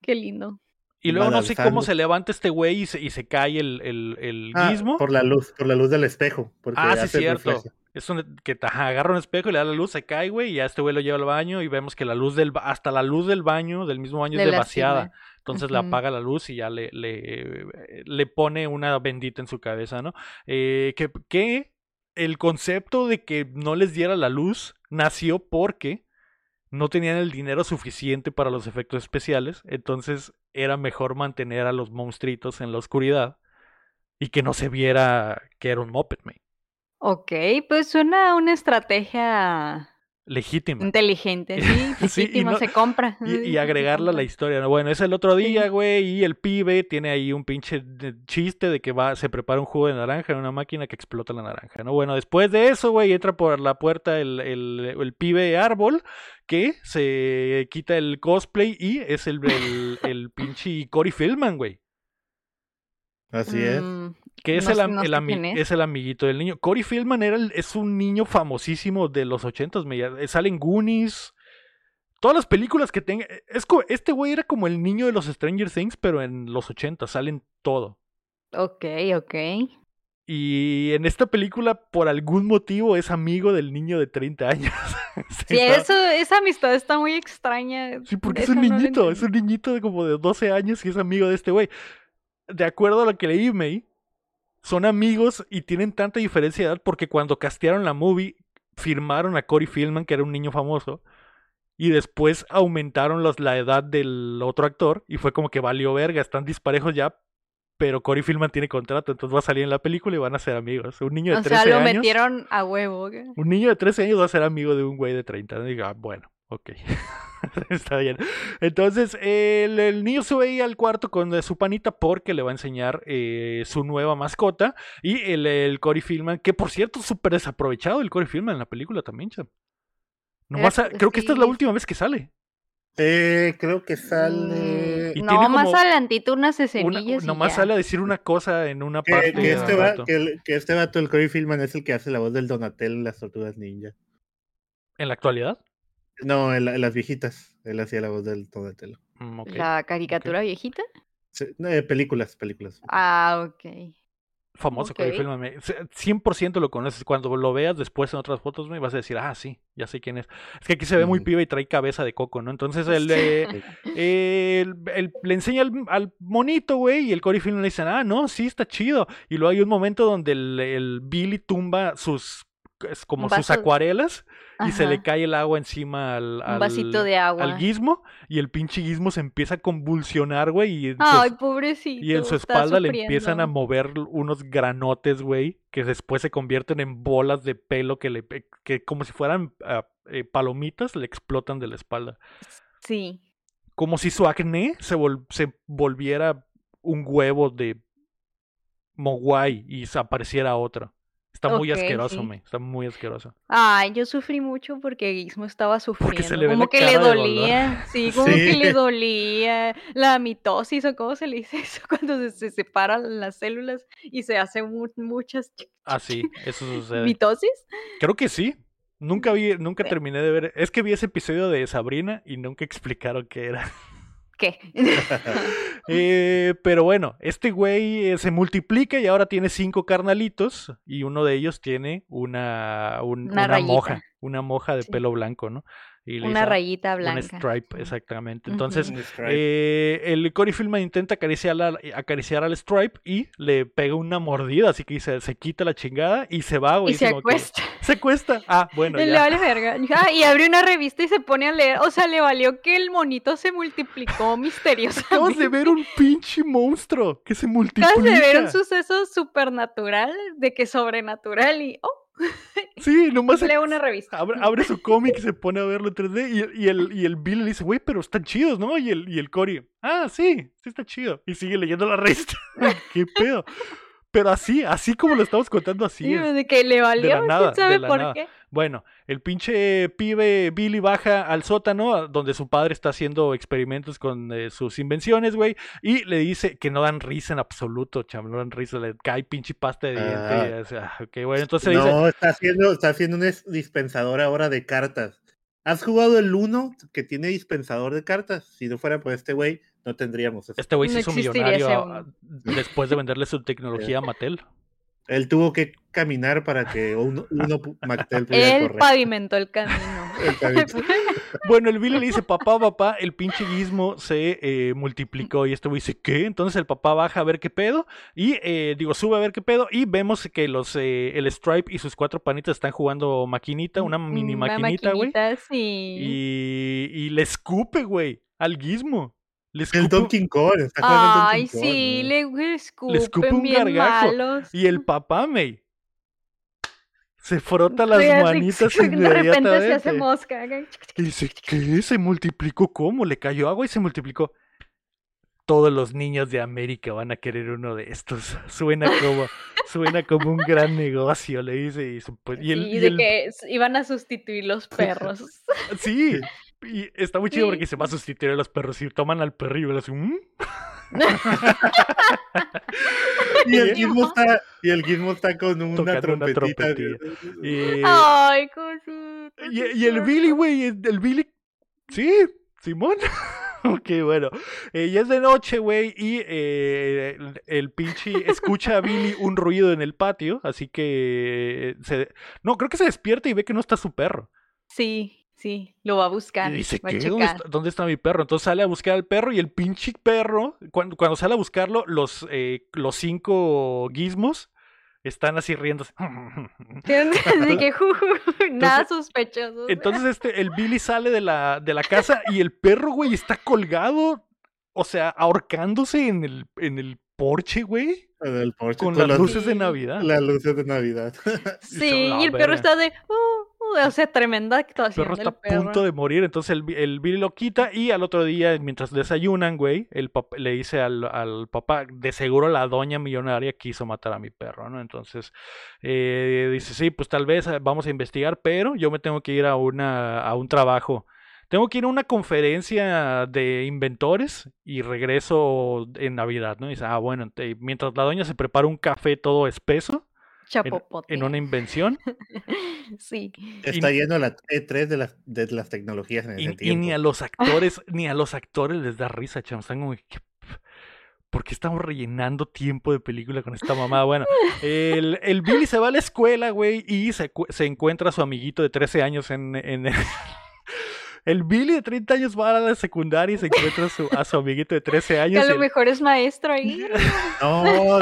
Qué lindo. Y luego no sé cómo se levanta este güey y se, y se cae el, el, el Ah, gizmo. por la luz, por la luz del espejo. Porque Ah, sí, cierto. Es un, que agarra un espejo y le da la luz, se cae, güey, y ya este güey lo lleva al baño y vemos que la luz del, ba- hasta la luz del baño, del mismo baño, De es demasiada. cima. Entonces le Ujú. apaga la luz y ya le, le, le pone una bendita en su cabeza, ¿no? Eh, que, que el concepto de que no les diera la luz nació porque no tenían el dinero suficiente para los efectos especiales, entonces era mejor mantener a los monstruitos en la oscuridad y que no se viera que era un Muppet Man. Ok, pues suena una estrategia Legítima. inteligente, sí, no- se compra. Y, agregarla a la historia. ¿no? Bueno, es el otro día, Sí. güey, y el pibe tiene ahí un pinche de- chiste de que va, se prepara un jugo de naranja en una máquina que explota la naranja, ¿no? Bueno, después de eso, güey, entra por la puerta el, el, el pibe árbol que se quita el cosplay y es el, el, el pinche Cory Feldman, güey. Así es. Mm, Que es, No el, no el es. es. el amiguito del niño. Cory Feldman era el- es un niño famosísimo de los ochentas. me ya- Sale en Goonies. Todas las películas que tenga. Es co- este güey era como el niño de los Stranger Things, pero en los ochentas. Salen todo. ok, ok. Y en esta película, por algún motivo, es amigo del niño de 30 años. Sí, eso, esa amistad está muy extraña. Sí, porque es un no niñito, es un niñito de como de 12 años y es amigo de este güey. De acuerdo a lo que leí, May, son amigos y tienen tanta diferencia de edad porque cuando castearon la movie, firmaron a Cory Feldman, que era un niño famoso, y después aumentaron los- la edad del otro actor y fue como que valió verga, están disparejos ya, pero Cory Feldman tiene contrato, entonces va a salir en la película y van a ser amigos. Un niño de O 13 sea, lo años. metieron a huevo. Un niño de 13 años va a ser amigo de un güey de 30. ¿no? Diga, bueno, ok. Está bien. Entonces, el, el niño sube ahí al cuarto con eh, su panita porque le va a enseñar eh, su nueva mascota. Y el, el Cory Feldman, que por cierto, súper desaprovechado el Cory Feldman en la película también, cham. Nomás Era- a- creo que esta es la última vez que sale. Eh, creo que sale. Y Mm, tiene no, más adelantito unas Una- escenillas. y nomás ya. sale a decir una cosa en una Que, parte. que este va, que, el- que este vato, el Corey Feldman, es el que hace la voz del Donatello en las tortugas ninja. ¿En la actualidad? No, en, la- en las viejitas. Él hacía la voz del Donatello. Mm, ok. La caricatura viejita. Sí, eh, películas, películas. Ah, ok. famoso Cory Ok. Feldman. me- se- 100% lo conoces. Cuando lo veas después en otras fotos, me vas a decir, ah, sí, ya sé quién es. Es que aquí se ve muy Ujú. piba y trae cabeza de coco, ¿no? Entonces eh, el- le enseña al, al monito, güey, y el Cory Feldman le dice, ah, no, sí, está chido. Y luego hay un momento donde el, el Billy tumba sus, es como sus acuarelas y se le cae el agua encima al, Un al- vasito de agua. al gizmo y el pinche gizmo se empieza a convulsionar, güey, y su Ay, pobrecito. y en su espalda le empiezan a mover unos granotes, güey, que después se convierten en bolas de pelo que le que como si fueran ah, eh, palomitas le explotan de la espalda. Sí. Como si su acné se, vol- se volviera un huevo de Mogwai y apareciera otro. Está muy asqueroso, sí. me. Está muy asqueroso. Ay, yo sufrí mucho porque Gizmo estaba sufriendo. se le ve como que le dolía. Sí, como Sí. que le dolía la mitosis o cómo se le dice eso cuando se, se separan las células y se hacen mu- muchas ch- Ah, sí, eso sucede. mitosis. Creo que sí. Nunca vi, nunca terminé de ver. Es que vi ese episodio de Sabrina y nunca explicaron qué era. ¿Qué? Eh, pero bueno, este güey eh, se multiplica y ahora tiene cinco carnalitos y uno de ellos tiene una, un- Una moja, una moja de Sí. pelo blanco, ¿no? Y Una rayita un blanca. stripe, sí. exactamente. Entonces, Un Stripe. eh, el Cory Feldman intenta acariciar, al- acariciar al Stripe y le pega una mordida, así que se, se quita la chingada y se va, güey. Y se que- acuesta. se acuesta. Ah, bueno, le ya. vale verga. Ah, y abre una revista y se pone a leer. O sea, le valió que el monito se multiplicó misteriosamente. Acabas de ver un pinche monstruo que se multiplica. Acabas de ver un suceso supernatural, de que sobrenatural y oh, Sí, nomás lee una revista. Abre, abre su cómic y se pone a verlo en 3D y, y el, y el Bill le dice, güey, pero están chidos, ¿no? Y el, y el Cory, ah, sí, sí está chido. Y sigue leyendo la revista. ¿Qué pedo? Pero así, así como lo estamos contando, así Sí, es. de que le valió, la nada, sabe de la por nada. qué. Bueno, el pinche pibe Billy baja al sótano donde su padre está haciendo experimentos con eh, sus invenciones, güey, y le dice que no dan risa en absoluto, cham, no dan risa, le cae pinche pasta de diente. Ah. y, o sea, ok, bueno, entonces le dice, No, está haciendo, está haciendo un dispensador ahora de cartas. ¿Has jugado el 1 que tiene dispensador de cartas? Si no fuera por este güey, no tendríamos eso. este güey se No hizo existiría millonario después de venderle su tecnología a Mattel. Él tuvo que caminar para que uno, uno pudiera Él correr. pavimentó el camino. El. Bueno, el Billy le dice, papá, papá, el pinche guismo se eh, multiplicó. Y este güey dice, ¿qué? Entonces el papá baja a ver qué pedo. Y, eh, digo, sube a ver qué pedo. Y vemos que los eh, el Stripe y sus cuatro panitas están jugando maquinita, una mini Una maquinita, güey. maquinita, sí. Y, y le escupe, güey, al guismo. Le El escupe, Donkey Kong. El Ay, Donkey Kong, sí, ¿no? le escupen, escupe un bien gargajo. malos. y el papá, May. Se frota las manitas De repente se hace inmediatamente. mosca. Y dice, ¿qué? ¿Se multiplicó cómo? Le cayó agua y se multiplicó. Todos los niños de América van a querer uno de estos. Suena como, suena como un gran negocio, le dice. Y, pues, y el- Sí, y de el- que iban a sustituir los perros. sí, y está muy chido Sí. porque se va a sustituir a los perros y toman al perro y así, "¿Mm?". Y el gizmo está, y el gizmo está con una Tocando una trompetita. trompetilla. Y, Ay, y, sí y el Billy, güey, el el Billy. Sí, Simón. ok, bueno. Eh, ya es de noche, güey, y eh, el, el pinche escucha a Billy un ruido en el patio, así que se... No, creo que se despierta y ve que no está su perro. Sí, sí, lo va a buscar. Y dice, va. ¿Dónde está, dónde está mi perro? Entonces sale a buscar al perro y el pinche perro, cuando, cuando sale a buscarlo, los, eh, los cinco gizmos están así riéndose. Así que, nada sospechoso. Entonces este, el Billy sale de la, de la casa y el perro, güey, está colgado, o sea, ahorcándose en el, en el porche, güey, el con las las luces de. Navidad. Las luces de Navidad. Sí, y el perro está de, "Oh, oh", o sea, tremenda El actuación perro del está a punto perro. de morir, entonces el, el Billy lo quita y al otro día, mientras desayunan, güey, el pap- le dice al, al papá, de seguro la doña millonaria quiso matar a mi perro, ¿no? Entonces eh, dice, sí, pues tal vez eh, vamos a investigar, pero yo me tengo que ir a, una, a un trabajo. Tengo que ir a una conferencia de inventores y regreso en Navidad, ¿no? Y dice, ah, bueno, mientras la doña se prepara un café todo espeso Chapopote. en una invención, Sí. Está lleno la E3 de las, de las tecnologías en Y, ese y tiempo. ni a los actores, ni a los actores les da risa, chamo. Están como, ¿por qué estamos rellenando tiempo de película con esta mamá? Bueno, el, el Billy se va a la escuela, güey, y se, se encuentra a su amiguito de 13 años en... en el Billy de 30 años va a la secundaria y se encuentra a su, a su amiguito de 13 Que años. a y lo el- mejor es maestro ahí. No, no,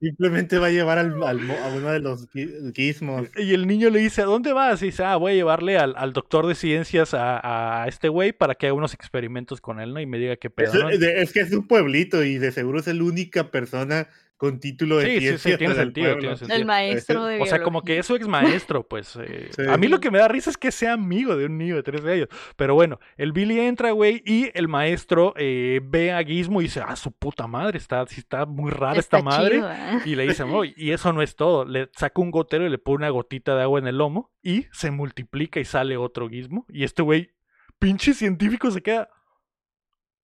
simplemente va a llevar al, al mo- a uno de los gui- gizmos. Y el niño le dice, ¿a dónde vas? Y dice, ah, voy a llevarle al, al doctor de ciencias a, a este güey para que haga unos experimentos con él, ¿no? Y me diga qué pedo, Es, es que es un pueblito y de seguro es la única persona con título de Sí, sí, sí, tiene sentido, pueblo. tiene sentido. El maestro de O sea, como que es su ex maestro, pues. eh, Sí. A mí lo que me da risa es que sea amigo de un niño de 13 años. Pero bueno, el Billy entra, güey, y el maestro eh, ve a Gizmo y dice, ah, su puta madre, está, sí está muy rara esta Está madre. chido, ¿eh? Y le dice, no, y eso no es todo. Le saca un gotero y le pone una gotita de agua en el lomo y se multiplica y sale otro Gizmo. Y este güey, pinche científico, se queda.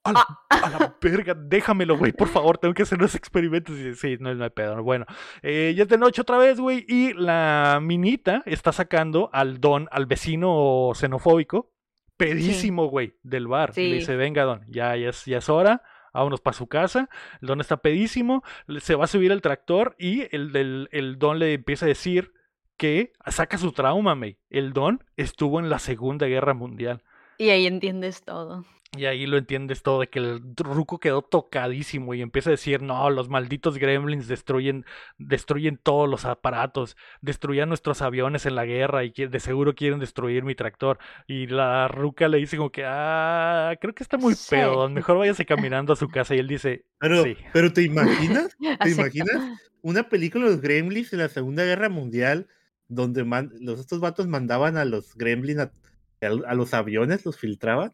A la, a la verga, déjamelo, güey, por favor, tengo que hacer los experimentos. Y dice, sí, no es no hay pedo. Bueno, eh, ya es de noche otra vez, güey, y la minita está sacando al don, al vecino xenofóbico, pedísimo, güey, del bar. Y le Sí. dice, venga, don, ya, ya, es, ya es hora, vámonos para su casa. El don está pedísimo, se va a subir al tractor y el, el don le empieza a decir que saca su trauma, güey. El don estuvo en la Segunda Guerra Mundial. Y ahí entiendes todo. Y ahí lo entiendes todo, de que el ruco quedó tocadísimo y empieza a decir, no, los malditos gremlins destruyen, destruyen todos los aparatos, destruían nuestros aviones en la guerra y de seguro quieren destruir mi tractor. Y la ruca le dice como que, ah, creo que está muy Sí. pedo, mejor váyase caminando a su casa. Y él dice, Pero, sí. pero ¿te imaginas? ¿Te imaginas una película de los Gremlins en la Segunda Guerra Mundial donde man- los, estos vatos mandaban a los Gremlins a, a- los aviones, los filtraban?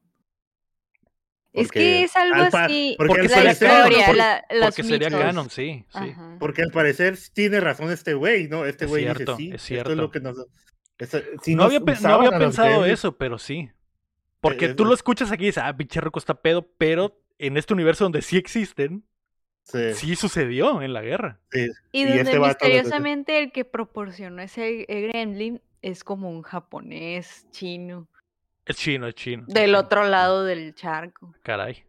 Es que es algo al así. porque Porque al la sería parecer- canon, historia, porque- la, los porque sería canon, sí, sí. Porque al parecer tiene razón este güey, ¿no? Este Es güey cierto, dice, sí, es esto cierto. es lo que nos... eso- si no nos había, no pensado eso, pero sí. Porque Eh, tú eh, lo escuchas aquí y dices, ah, pinche ruco está pedo, pero en este universo donde sí existen, sí, sí sucedió en la guerra. sí. Y Y donde este lo- misteriosamente el que proporcionó ese eh, gremlin es como un japonés chino Es chino, es chino. del otro lado del charco. Caray.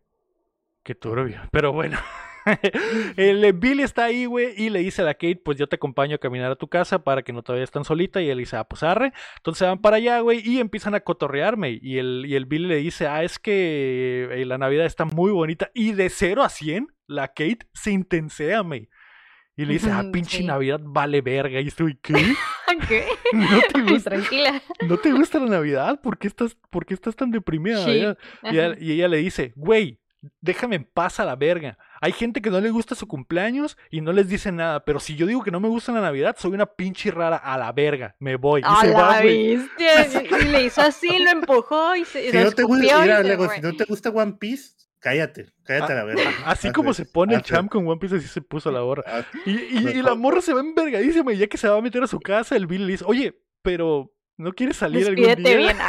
Qué turbio. Pero bueno. el Billy está ahí, güey, y le dice a la Kate, pues yo te acompaño a caminar a tu casa para que no te vayas tan solita. Y él dice, ah, pues arre. Entonces van para allá, güey, y empiezan a cotorrearme. Y el, y el Billy le dice, ah, es que eh, la Navidad está muy bonita. Y de 0 a 100, la Kate se intensea, me. Y le dice, ah, pinche Sí. Navidad vale verga. Y estoy, ¿qué? ¿Qué? ¿No te gusta, tranquila. ¿no te gusta la Navidad? ¿Por qué estás, por qué estás tan deprimida? Sí. Ella- y, ella, Ajá. y ella le dice, güey, déjame en paz a la verga. Hay gente que no le gusta su cumpleaños y no les dice nada. Pero si yo digo que no me gusta la Navidad, soy una pinche rara a la verga. Me voy. Y A se va, la güey. bestia. Y le hizo así, lo empujó y se Si no, te gusta, escupió y mira, se Lego, fue. si no te gusta One Piece, cállate, cállate a la verga. Así como se pone el champ con One Piece, así se puso la borra. Ah, Y, y- y la morra se va envergadísima y ya que se va a meter a su casa, el Bill le dice, oye, pero ¿no quieres salir algún día? bien.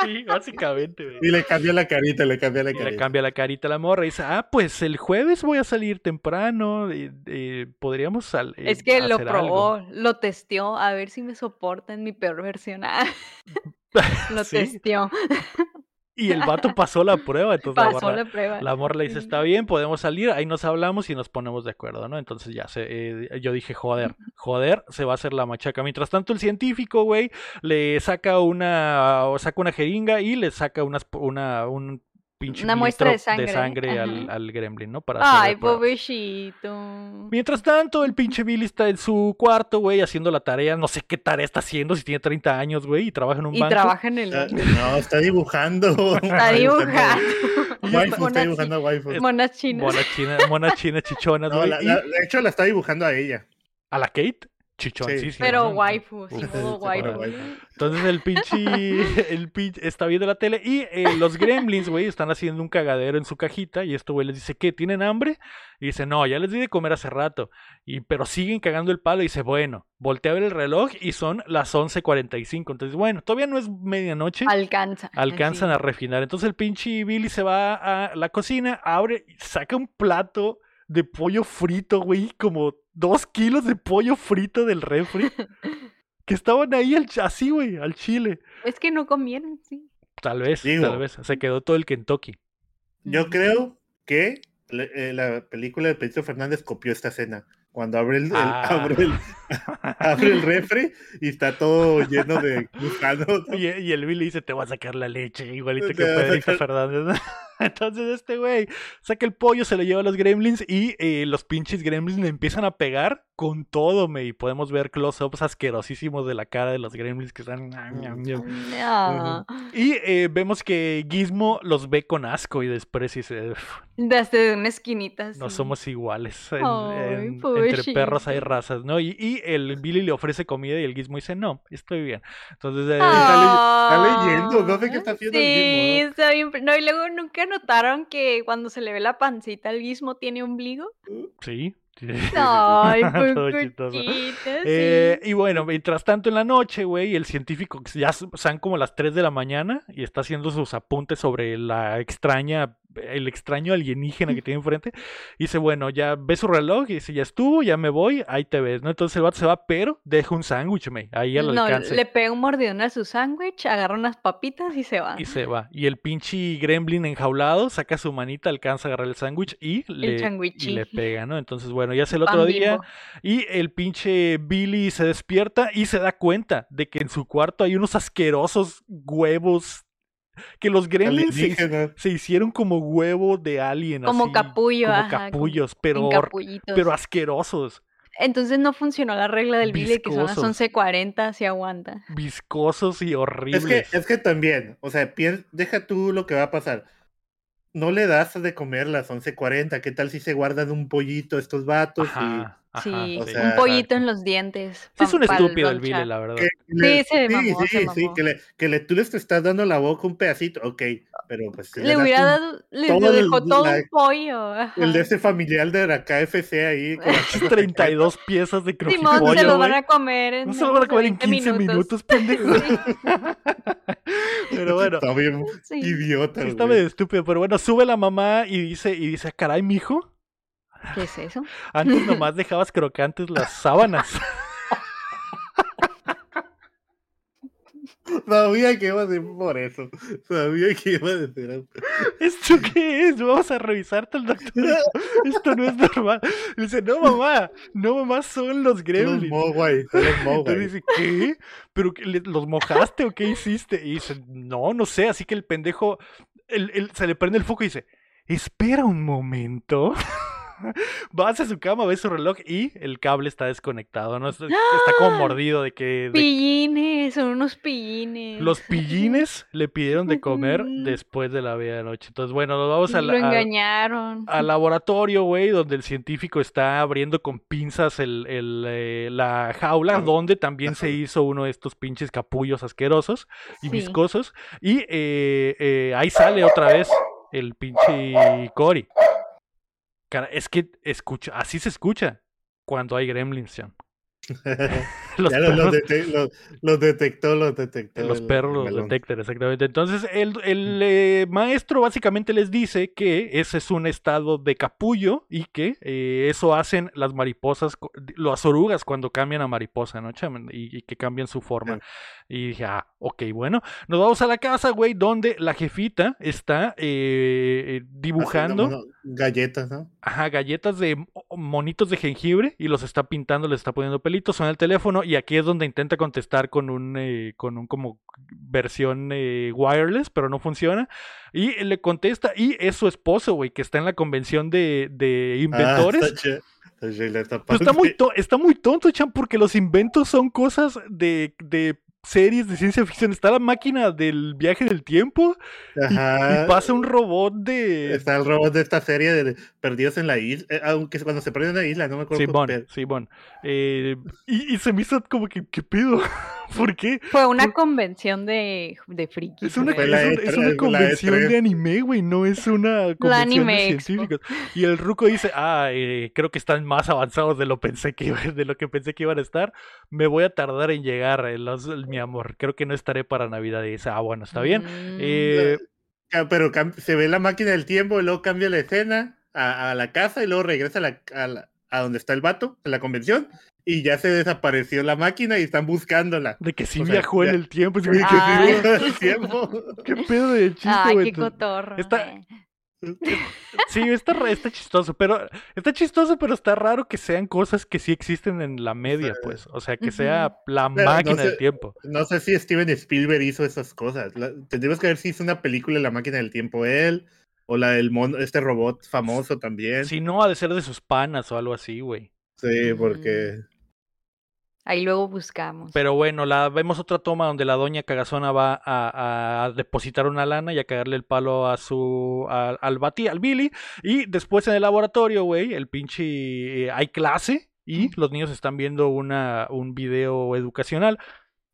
Ah, Sí, básicamente, güey. Y le cambió la carita, le cambió la Y le carita. cambia la carita a la morra y dice, ah, pues el jueves voy a salir temprano, eh, eh, podríamos salir. es que lo probó, lo testeó, a ver si me soporta en mi peor versión. Ah, lo Sí. testeó, Y el vato pasó la prueba, entonces la pasó morra, la prueba. la morra le dice, está bien, podemos salir, ahí nos hablamos y nos ponemos de acuerdo, ¿no? Entonces ya se, eh, yo dije, joder, joder, se va a hacer la machaca. Mientras tanto, el científico, güey, le saca una, saca una jeringa y le saca unas, una, un pinche Una muestra de mililitro sangre, al, al gremlin, ¿no? Para hacer Ay, pobrecito. Mientras tanto, el pinche Billy está en su cuarto, güey, haciendo la tarea. No sé qué tarea está haciendo, si tiene 30 años, güey, y trabaja en un Y banco. trabaja en el banco. No, está dibujando. Está dibujando. Waifu, está Monas dibujando a waifu. Monas chinas. Mona china, mona china chichonas, No, güey. la- y la- de hecho, la está dibujando a ella. a la Kate, chichoncísima. Pero ¿no? waifu, sí, sí, waifu. Entonces el pinche, el pinche está viendo la tele y eh, los gremlins, güey, están haciendo un cagadero en su cajita y esto, güey, les dice, ¿qué? ¿Tienen hambre? Y dice, no, ya les di de comer hace rato. Y, pero siguen cagando el palo y dice, bueno, voltea a ver el reloj y son las 11.45. Entonces, bueno, todavía no es medianoche. Alcanza. Alcanzan a refinar. Entonces el pinche Billy se va a la cocina, abre, y saca un plato de pollo frito, güey, como dos kilos de pollo frito del refri. que estaban ahí al así, güey, al chile. Es que no comieron, sí. Tal vez, Digo. tal vez. Se quedó todo el Kentucky. Yo creo que le- eh, la película de Pedro Fernández copió esta escena. Cuando abre el, el- Ah. abre, el, abre el refri y está todo lleno de gusanos. ¿no? Y, y el Billy dice, te voy a sacar la leche, igualito Te que va Pedrito sacar- Fernández. Entonces este güey saca el pollo, se lo lleva a los gremlins y eh, los pinches gremlins le empiezan a pegar con todo, me. Y podemos ver close-ups asquerosísimos de la cara de los gremlins que están... No. Y eh, vemos que Gizmo los ve con asco y desprecio y "Uf, Desde una esquinita. no somos iguales. En- en- entre perros hay razas, ¿no? Y, y el Billy le ofrece comida y el Gizmo dice, no, estoy bien. Entonces... eh, está leyendo, no sé qué está haciendo el Sí, Gizmo, ¿no? está bien. No, y luego nunca notaron que cuando se le ve la pancita al guismo tiene ombligo. Sí. Ay, Eh, sí. y bueno, mientras tanto en la noche, güey, el científico ya son como las 3 de la mañana y está haciendo sus apuntes sobre la extraña, el extraño alienígena que tiene enfrente. Y dice, bueno, ya ve su reloj y dice, ya estuvo, ya me voy, ahí te ves, ¿no? Entonces el vato se va, pero deja un sándwich, me, ahí al No, alcance. le pega un mordidón a su sándwich, agarra unas papitas y se va. Y se va. Y el pinche gremlin enjaulado saca su manita, alcanza a agarrar el sándwich y le, y le pega, ¿no? Entonces, bueno, ya es el otro Pan día. Bimbo. Y el pinche Billy se despierta y se da cuenta de que en su cuarto hay unos asquerosos huevos. Que los gremlins se, hicieron como huevo de alien. Como así, capullo, Como ajá, capullos, pero, pero asquerosos. Entonces no funcionó la regla del Billy que son las Viscosos. 11.40 si aguanta. Viscosos y Es horribles. que, es que también, o sea, deja tú lo que va a pasar. No le das de comer las 11.40. ¿Qué tal si se guardan un pollito estos vatos? Ajá, ajá, sí, o sí. sea, un pollito en los dientes. Sí, es un estúpido el lonchar. la verdad. Que le- Sí, se mamó, sí, se sí, que, le, que le, tú les te estás dando a la boca un pedacito, ok, pero pues Le das hubiera dado, le todo dejó el- todo la- un pollo. ajá. el de ese familiar de la KFC ahí. con las 32 piezas de Simón, se crojipollo, los güey. van a comer en No se lo van a comer en 20 15 minutos, pendejo. Pero bueno, Está bien Sí. idiota. sí está medio estúpido. Pero bueno, sube la mamá y dice, y dice, caray, mijo, ¿Qué es eso? antes nomás dejabas crocantes las sábanas. Sabía que iba a decir por eso. Sabía que iba a decir eso. ¿Esto qué es? Vamos a revisarte el doctor. Esto no es normal. Dice, no mamá, no mamá, son los Los gremlins. Mogwai, son los Entonces Mogwai. dice, ¿qué? ¿Pero los mojaste o qué hiciste? Y dice, no, no sé. Así que el pendejo el- el- se le prende el foco y dice, espera un momento. Va hacia su cama, ve su reloj y el cable está desconectado, ¿no? Está, está como mordido de que de- Pillines, son unos pillines. los pillines le pidieron de comer después de la medianoche. Entonces, bueno, nos vamos a Lo a- engañaron. al laboratorio, güey, donde el científico está abriendo con pinzas el, el, eh, la jaula, donde también se hizo uno de estos pinches capullos asquerosos y Sí. viscosos. Y eh, eh, ahí sale otra vez el pinche Cory. Cara, es que escucha, así se escucha cuando hay gremlins. Los ya los, los perros- dete- los- los detectó, los detectó. los el- perros los detectan, exactamente. Entonces, el, el, eh, maestro básicamente les dice que ese es un estado de capullo y que eh, eso hacen las mariposas, las orugas cuando cambian a mariposa, ¿no? chaman? Y, y que cambian su forma. Y dije, ah, ok, bueno. Nos vamos a la casa, güey, donde la jefita está eh, dibujando. Galletas, ¿no? Ajá, galletas de mo- monitos de jengibre y los está pintando, les está poniendo pelitos, suena el teléfono y aquí es donde intenta contestar con un, eh, con un como versión eh, wireless, pero no funciona. Y le contesta y es su esposo, güey, que está en la convención de, de inventores. Ah, está ch- está muy, parte. to- está muy tonto, Chan, porque los inventos son cosas de, de series de ciencia ficción. Está la máquina del viaje del tiempo y, Ajá. y pasa un robot de... Está el robot de esta serie de Perdidos en la isla. eh, aunque cuando se perdió en la isla, no me acuerdo. Simón, pero- Simón. Eh, y, y se me hizo como que, ¿qué pedo? ¿Por qué? Fue una Por- convención de, de frikis. Es una, Fue es la un- E3, es una la convención E3. de anime, güey, no es una convención de científicos. Y el ruco dice, ah, eh, creo que están más avanzados de lo pensé que iba- de lo que pensé que iban a estar. Me voy a tardar en llegar, eh, los- mi amor. Creo que no estaré para Navidad. Y dice, ah, bueno, está bien. Mm, Eh, Ca- Pero se ve la máquina del tiempo y luego cambia la escena a, a la casa y luego regresa a, la, a, la- a donde está el vato, en la convención, y ya se desapareció la máquina y están buscándola. de que sí o sea, viajó en ya- el tiempo. Sí, que ¿qué, sí, viajó en el tiempo. qué pedo de chiste, Ay, güey? qué cotorro. está- eh. Sí, está, está chistoso, pero está chistoso, pero está raro que sean cosas que sí existen en la media, pues. O sea, que sea la Pero no máquina del tiempo. No sé si Steven Spielberg hizo esas cosas. La- tendríamos que ver si hizo una película de la máquina del tiempo él, o la del mono, este robot famoso también. Si no, ha de ser de sus panas o algo así, güey. Sí, porque Ahí luego buscamos. Pero bueno, la vemos otra toma donde la doña cagazona va a, a depositar una lana y a cagarle el palo a su a- al Bati, al Billy. Y después en el laboratorio, güey, el pinche eh, hay clase y los niños están viendo una, un video educacional.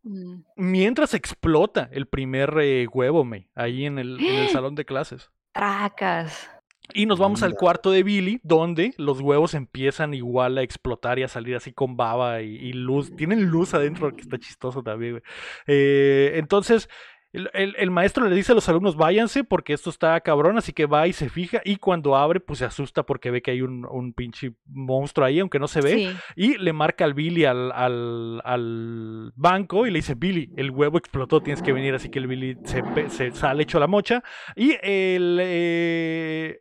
Mm. Mientras explota el primer eh, huevo, me, ahí en el, en el salón de clases. Tracas. Y nos vamos al cuarto de Billy, donde los huevos empiezan igual a explotar y a salir así con baba y, y luz. Tienen luz adentro, que está chistoso también, güey. Eh, entonces, el, el- el maestro le dice a los alumnos, váyanse porque esto está cabrón, así que va y se fija. Y cuando abre, pues se asusta porque ve que hay un, un pinche monstruo ahí, aunque no se ve. Sí. Y le marca al Billy al, al, al banco y le dice, Billy, el huevo explotó, tienes que venir. Así que el Billy se, se sale hecho la mocha. Y el, eh,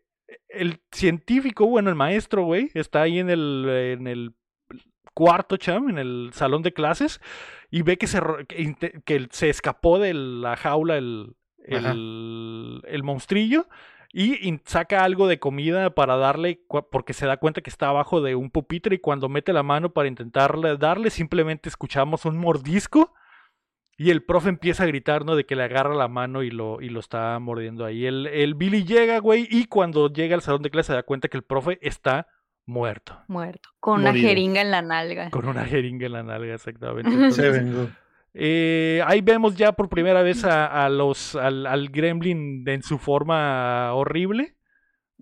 el científico, bueno, el maestro, güey, está ahí en el, en el cuarto, cham, en el salón de clases, y ve que se, que, se escapó de la jaula el, el, el monstrillo. Y saca algo de comida para darle, porque se da cuenta que está abajo de un pupitre y cuando mete la mano para intentarle darle, simplemente escuchamos un mordisco y el profe empieza a gritar, ¿no? De que le agarra la mano y lo, y lo está mordiendo ahí. El, el Billy llega, güey, y cuando llega al salón de clase se da cuenta que el profe está muerto. Muerto. Con una jeringa en la nalga. Con una jeringa en la nalga, exactamente. Se vengó. eh, ahí vemos ya por primera vez a, a los, al, al gremlin en su forma horrible.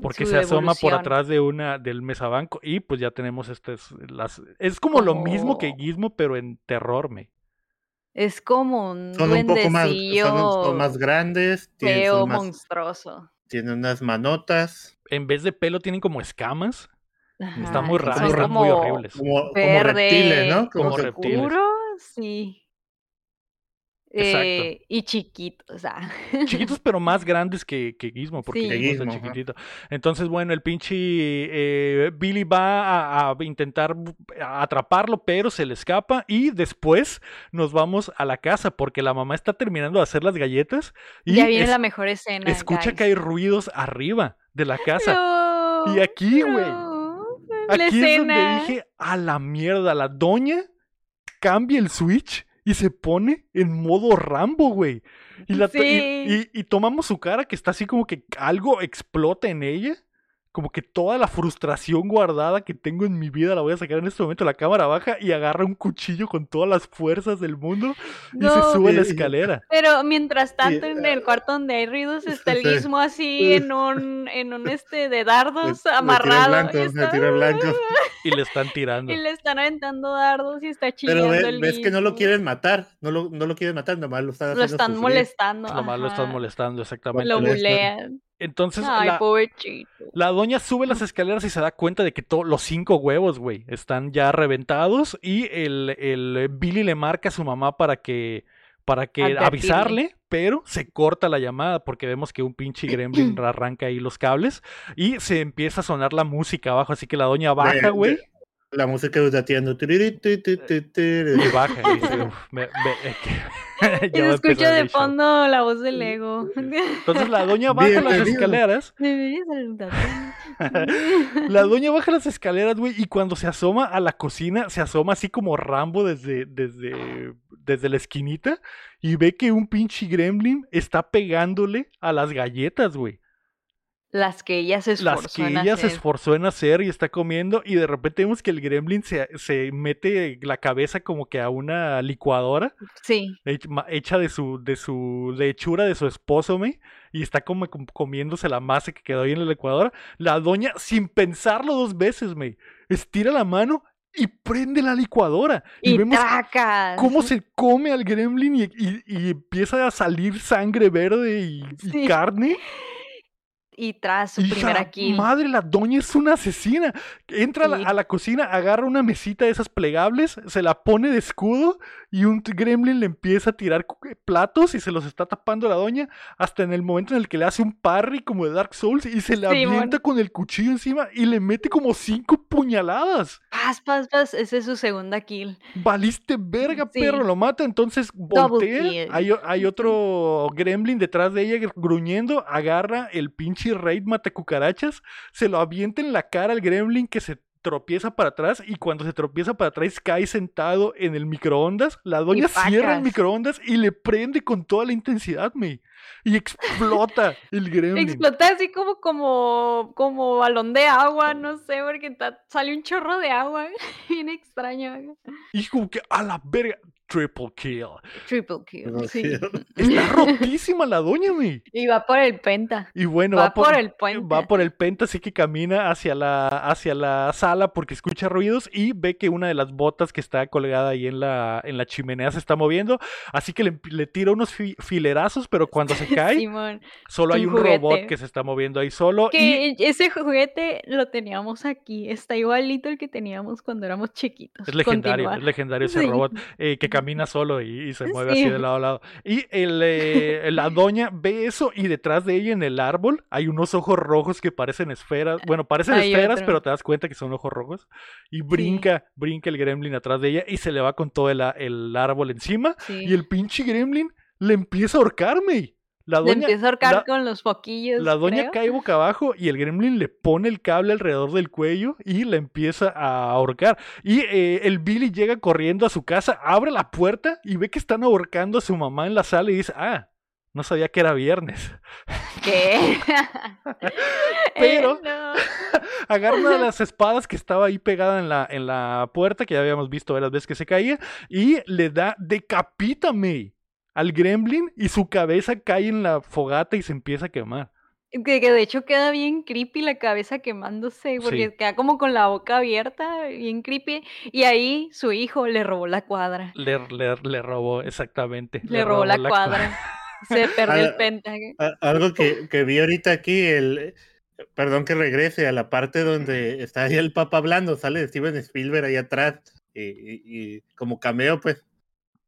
Porque Su se asoma por atrás de una del mesabanco y pues ya tenemos estas las es como lo mismo que Gizmo pero en terror me Es como un Son un poco más, son, son más grandes, tienen, feo, más- monstruoso. tienen unas manotas, en vez de pelo tienen como escamas Ajá, Están muy están muy como horribles. como, como reptiles, ¿no? Como que- reptiles. oscuro, sí. Eh, y chiquitos, o sea. Chiquitos, pero más grandes que, que Gizmo, porque Sí. Gizmo ajá. chiquitito. Entonces, bueno, el pinche eh, Billy va a, a intentar atraparlo, pero se le escapa. Y después nos vamos a la casa, porque la mamá está terminando de hacer las galletas. Y ya viene es- la mejor escena. escucha guys. que hay ruidos arriba de la casa. No, Y aquí, güey, no, la Aquí es donde escena. dije, a la mierda, la doña cambia el switch y se pone en modo Rambo, güey. Y, la y tomamos su cara que está así como que algo explota en ella. Como que toda la frustración guardada que tengo en mi vida la voy a sacar en este momento. La cámara baja y agarra un cuchillo con todas las fuerzas del mundo y se sube a la escalera. Pero mientras tanto, en el cuarto donde hay ruidos, está el guismo así en un, en un este de dardos tiré amarrado. blanco, y, me está-. Y le están tirando. y le están aventando dardos y está chillando Pero ve- el ves que no lo quieren matar, no lo, no lo quieren matar, nomás lo están Lo están sufrir. molestando. Nomás lo están molestando, exactamente. Lo bulean. Entonces, Ay, la, doña sube las escaleras y se da cuenta de que todos los cinco huevos, güey, están ya reventados y el, el Billy le marca a su mamá para que para que Advertirle. avisarle, pero se corta la llamada porque vemos que un pinche gremlin arranca ahí los cables y se empieza a sonar la música abajo, así que la doña baja, güey, La música de Atiendo. y baja y dice, "Uf, me- me- que- Y se escucha de el show". fondo la voz del ego. Entonces la doña baja las escaleras. La doña baja las escaleras, güey, y cuando se asoma a la cocina, se asoma así como Rambo desde, desde, desde la esquinita y ve que un pinche gremlin está pegándole a las galletas, güey. Las que ella se esforzó Las que en ella se hacer. esforzó en hacer y está comiendo y de repente vemos que el gremlin se, se mete la cabeza como que a una licuadora Sí. hecha de su, de su de hechura de su esposo, me, y está como com- comiéndose la masa que quedó ahí en la licuadora. La doña, sin pensarlo dos veces, me, estira la mano y prende la licuadora. Y, Y, vemos cómo se come al gremlin y, y- y empieza a salir sangre verde y, y Sí. carne. Y tras su Hija, primera kill. madre, la doña es una asesina. Entra a la- a la cocina, agarra una mesita de esas plegables, se la pone de escudo y un gremlin le empieza a tirar eh, platos y se los está tapando la doña hasta en el momento en el que le hace un parry como de Dark Souls y se le avienta con el cuchillo encima y le mete como cinco puñaladas. Paz, paz, paz. Esa es su segunda kill. Valiste verga, Sí. perro, lo mata. Entonces voltea. Hay, hay otro gremlin detrás de ella gr- gruñendo. Agarra el pinche raid mata cucarachas. Se lo avienta en la cara al gremlin que se tropieza para atrás. Y cuando se tropieza para atrás, cae sentado en el microondas. La doña cierra el microondas y le prende con toda la intensidad, me. Y explota el gremlin. Explota así como, como, como balón de agua, no sé, porque sale un chorro de agua. Bien extraño. Y como que a la verga. Triple kill. Triple kill. No, Sí. sí. Está rotísima la doña, me. Y va por el penta. Y bueno, va, por, el puente. Va por el penta, así que camina hacia la, hacia la sala porque escucha ruidos y ve que una de las botas que está colgada ahí en la, en la chimenea se está moviendo. Así que le, le tira unos fi- filerazos, pero cuando se cae, Simón. solo hay un robot que se está moviendo ahí solo. Y Que ese juguete lo teníamos aquí. Está igualito el que teníamos cuando éramos chiquitos. es legendario, es legendario ese Sí. robot eh, que camina solo y, y se mueve así Sí. de lado a lado. Y el, eh, la doña ve eso y detrás de ella en el árbol hay unos ojos rojos que parecen esferas. Bueno, parecen Hay esferas, otro. pero te das cuenta que son ojos rojos. Y brinca, brinca el gremlin atrás de ella y se le va con todo el, el árbol encima. Sí. Y el pinche gremlin le empieza a ahorcarme. La Le doña, empieza a ahorcar la- con los foquillos. la doña creo. cae boca abajo y el gremlin le pone el cable alrededor del cuello y la empieza a ahorcar. Y eh, el Billy llega corriendo a su casa, abre la puerta y ve que están ahorcando a su mamá en la sala y dice, ah, no sabía que era viernes. ¿Qué? Pero- Eh. Agarra una de las espadas que estaba ahí pegada en la, en la puerta, que ya habíamos visto varias veces que se caía, y le da, decapítame al gremlin y su cabeza cae en la fogata y se empieza a quemar. Que, que de hecho queda bien creepy la cabeza quemándose, porque Sí. queda como con la boca abierta, bien creepy. Y ahí su hijo le robó la cuadra. Le, le, le robó, exactamente. Le, robó, la cua- cuadra. Se perdió el Ah. A- Algo que, que vi ahorita aquí, el, perdón que regrese a la parte donde está ahí el papá hablando, sale Steven Spielberg ahí atrás y, y- y como cameo, pues.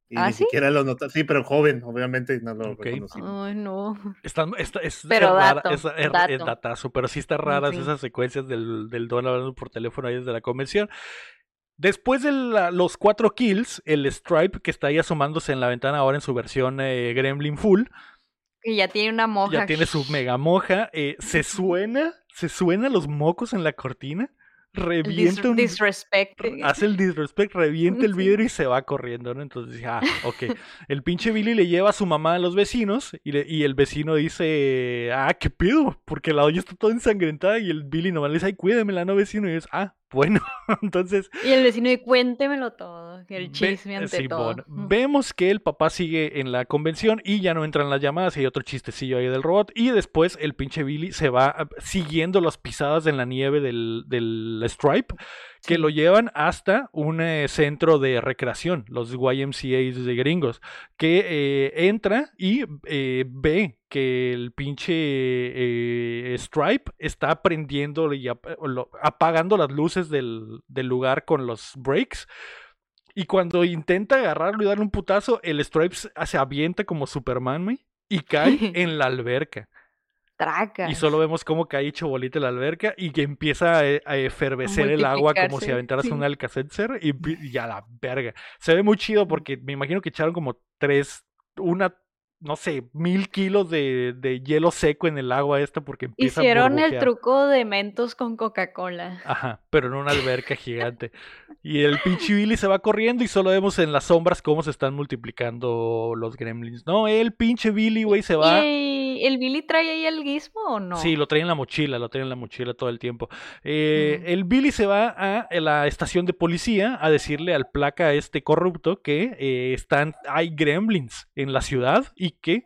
Y ¿Ah, ni sí? siquiera lo notó. Sí, pero joven, obviamente no lo Ok. reconocí. Ay, no. Está, está- es, Pero es rara, dato, es, es- es dato. datazo, pero sí está raras Sí. esas secuencias del, del Don hablando por teléfono ahí desde la convención. Después de la- los cuatro kills, el Stripe, que está ahí asomándose en la ventana ahora en su versión eh, Gremlin Full, Que ya tiene una moja. ya tiene su mega moja, eh, se suena, se suena los mocos en la cortina, revienta un, disrespect. hace el disrespect, revienta el vidrio y se va corriendo, ¿no? Entonces dije, ah, ok. El pinche Billy le lleva a su mamá a los vecinos y, le- y el vecino dice, ah, ¿qué pido? Porque la doña está toda ensangrentada y el Billy nomás le dice, ay, cuídemela, no vecino. Y es, ah, bueno. Entonces, Y el vecino de cuéntemelo todo. El Ve- chisme ante Simón, todo. Vemos que el papá sigue en la convención y ya no entran las llamadas y hay otro chistecillo ahí del robot. Y después el pinche Billy se va ah, siguiendo las pisadas en la nieve del, del Stripe que lo llevan hasta un eh, centro de recreación, los YMCAs de gringos, que eh, entra y eh, ve que el pinche Stripe está prendiendo y ap- lo- apagando las luces del, del lugar con los breaks. Y cuando intenta agarrarlo y darle un putazo, el Stripe se- avienta como Superman, y cae en la alberca. Traca. Y solo vemos cómo cae hecho bolita en la alberca y que empieza a, a efervecer el agua como si aventaras sí. un Alka-Seltzer y, y a la verga. Se ve muy chido porque me imagino que echaron como tres, una, no sé, mil kilos de, de hielo seco en el agua esta porque empieza a Hicieron el truco de mentos con Coca-Cola. Ajá, pero en una alberca gigante. Y el pinche Billy se va corriendo y solo vemos en las sombras cómo se están multiplicando los gremlins. No, el pinche Billy, güey, se va. ¿Y el Billy trae ahí el gizmo o no? Sí, lo trae en la mochila, lo trae en la mochila todo el tiempo. Eh, Ujú. El Billy se va a la estación de policía a decirle al placa este corrupto que eh, están, hay gremlins en la ciudad y que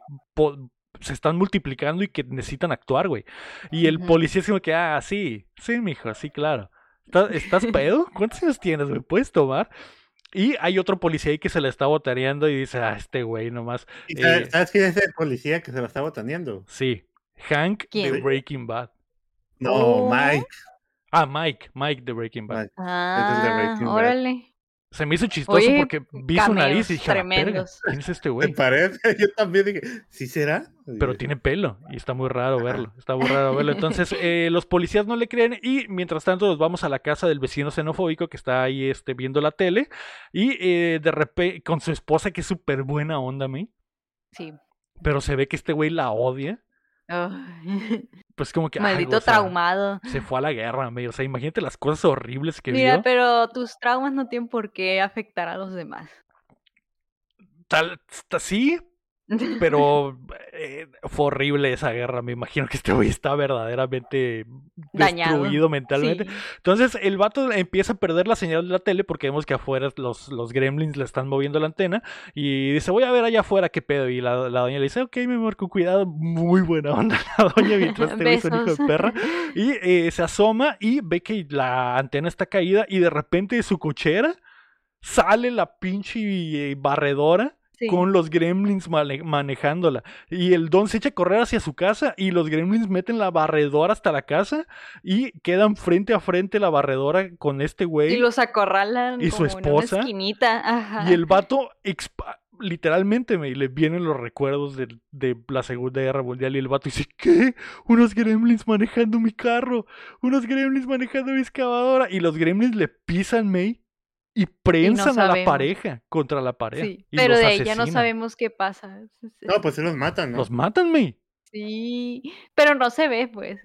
se están multiplicando y que necesitan actuar, güey. Y el policía es como que, ah, sí, sí, mijo, sí, claro. ¿Estás, estás pedo? ¿Cuántos años tienes? ¿Me puedes tomar? Y hay otro policía ahí que se le está botaneando y dice, ah, este güey nomás. ¿Y sabes, Eh, sabes quién es el policía que se la está botaneando? Sí, Hank de ¿Quién? Breaking Bad. No, Oh. Mike. Ah, Mike, Mike de Breaking Bad. Mike. Ah, Breaking Bad. Se me hizo chistoso Oye, porque vi su nariz y dije, "A tremendos. ¿quién es este ¿Te güey? parece? Yo también dije, ¿sí será? Pero tiene pelo y está muy raro verlo, está muy raro verlo. Entonces eh, los policías no le creen y mientras tanto nos vamos a la casa del vecino xenofóbico que está ahí este, viendo la tele y eh, de repente con su esposa que es súper buena onda, me, Sí. pero se ve que este güey la odia. Pues como que... Maldito o sea, traumado. Se fue a la guerra, me. O sea, imagínate las cosas horribles que Mira, vio. pero tus traumas no tienen por qué afectar a los demás. Tal, ta- sí, pero eh, fue horrible esa guerra. Me imagino que este güey está verdaderamente Dañado. destruido mentalmente. Sí. Entonces el vato empieza a perder la señal de la tele porque vemos que afuera los, los gremlins le están moviendo la antena y dice, voy a ver allá afuera qué pedo. Y la, la doña le dice, ok, mi amor, con cuidado. Muy buena onda la doña mientras este güey es un hijo de perra. Y eh, se asoma y ve que la antena está caída y de repente de su cochera sale la pinche eh, barredora Sí. con los gremlins mane- manejándola. Y el don se echa a correr hacia su casa y los gremlins meten la barredora hasta la casa y quedan frente a frente la barredora con este güey. Y los acorralan y su como en una esposa, esquinita. Ajá. Y el vato, literalmente, me le vienen los recuerdos de, de la Segunda Guerra Mundial. Y el vato dice: ¿Qué? Unos gremlins manejando mi carro. Unos gremlins manejando mi excavadora. Y los gremlins le pisan, May. Y prensan a la pareja contra la pared. Sí, y pero los de ahí ya no asesinan. sabemos qué pasa. No, pues sí los matan, ¿no? Los matan, May. Sí, pero no se ve, pues.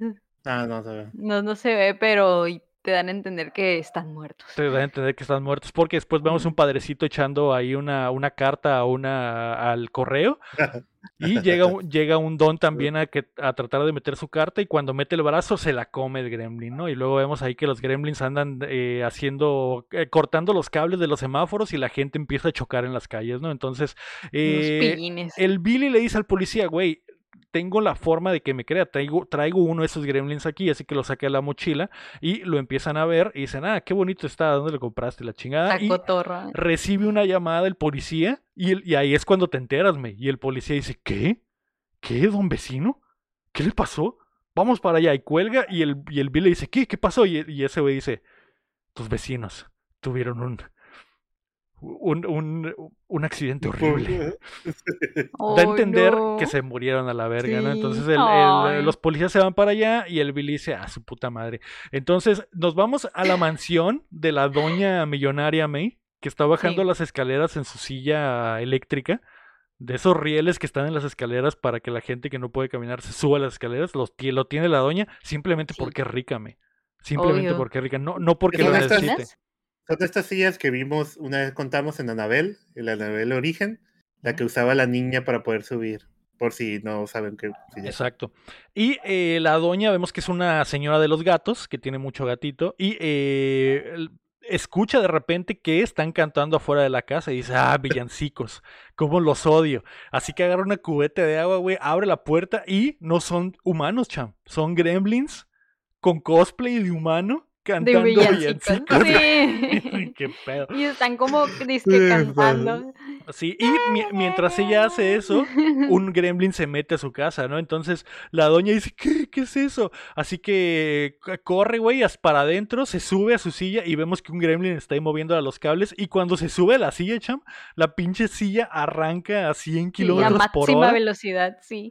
Ah, no, se ve. No, no se ve, pero te dan a entender que están muertos. Te dan a entender que están muertos. Porque después vemos un padrecito echando ahí una, una carta a una, al correo. Y llega, un- llega un don también a, que, a tratar de meter su carta y cuando mete el brazo se la come el gremlin, ¿no? Y luego vemos ahí que los gremlins andan eh, haciendo, eh, cortando los cables de los semáforos y la gente empieza a chocar en las calles, ¿no? Entonces, eh, el Billy le dice al policía, güey, tengo la forma de que me crea, traigo, traigo uno de esos gremlins aquí, así que lo saqué de la mochila y lo empiezan a ver y dicen, ah, qué bonito está, ¿dónde lo compraste? La chingada. La Y cotorra. recibe una llamada del policía y, el- y ahí es cuando te enteras, me. Y el policía dice, ¿qué? ¿Qué, don vecino? ¿Qué le pasó? Vamos para allá. Y cuelga y el, y el Bill le dice, ¿qué? ¿Qué pasó? Y, y ese güey dice, tus vecinos tuvieron un, un, un, un accidente horrible. da a entender no. que se murieron a la verga, ¿no? Entonces el- el- Ay. los policías se van para allá y el Billy dice, ah, su puta madre. Entonces nos vamos a la mansión de la doña millonaria May, que está bajando Sí. las escaleras en su silla eléctrica. De esos rieles que están en las escaleras para que la gente que no puede caminar se suba a las escaleras, los, lo tiene la doña simplemente Sí. porque es rica, May. Simplemente Obvio. porque es rica, no, no porque lo estas- necesite. Son estas sillas que vimos una vez contamos en Anabel, en la Anabel Origen, la que usaba la niña para poder subir. Por si no saben qué silla. Exacto. Y eh, la doña vemos que es una señora de los gatos, que tiene mucho gatito, y eh, el- escucha de repente que están cantando afuera de la casa y dice, ah, villancicos, cómo los odio. Así que agarra una cubeta de agua, güey, abre la puerta y no son humanos, cham, son gremlins con cosplay de humano cantando villancicos. villancicos. Sí. Qué pedo. Y están como disque cantando. Sí, y mi- mientras ella hace eso, un gremlin se mete a su casa, ¿no? Entonces la doña dice, ¿qué? ¿Qué es eso? Así que c- corre, güey, as- para adentro, se sube a su silla y vemos que un gremlin está ahí moviendo a los cables y cuando se sube a la silla, cham, la pinche silla arranca a 100 Sí, a kilómetros por máxima hora velocidad, sí.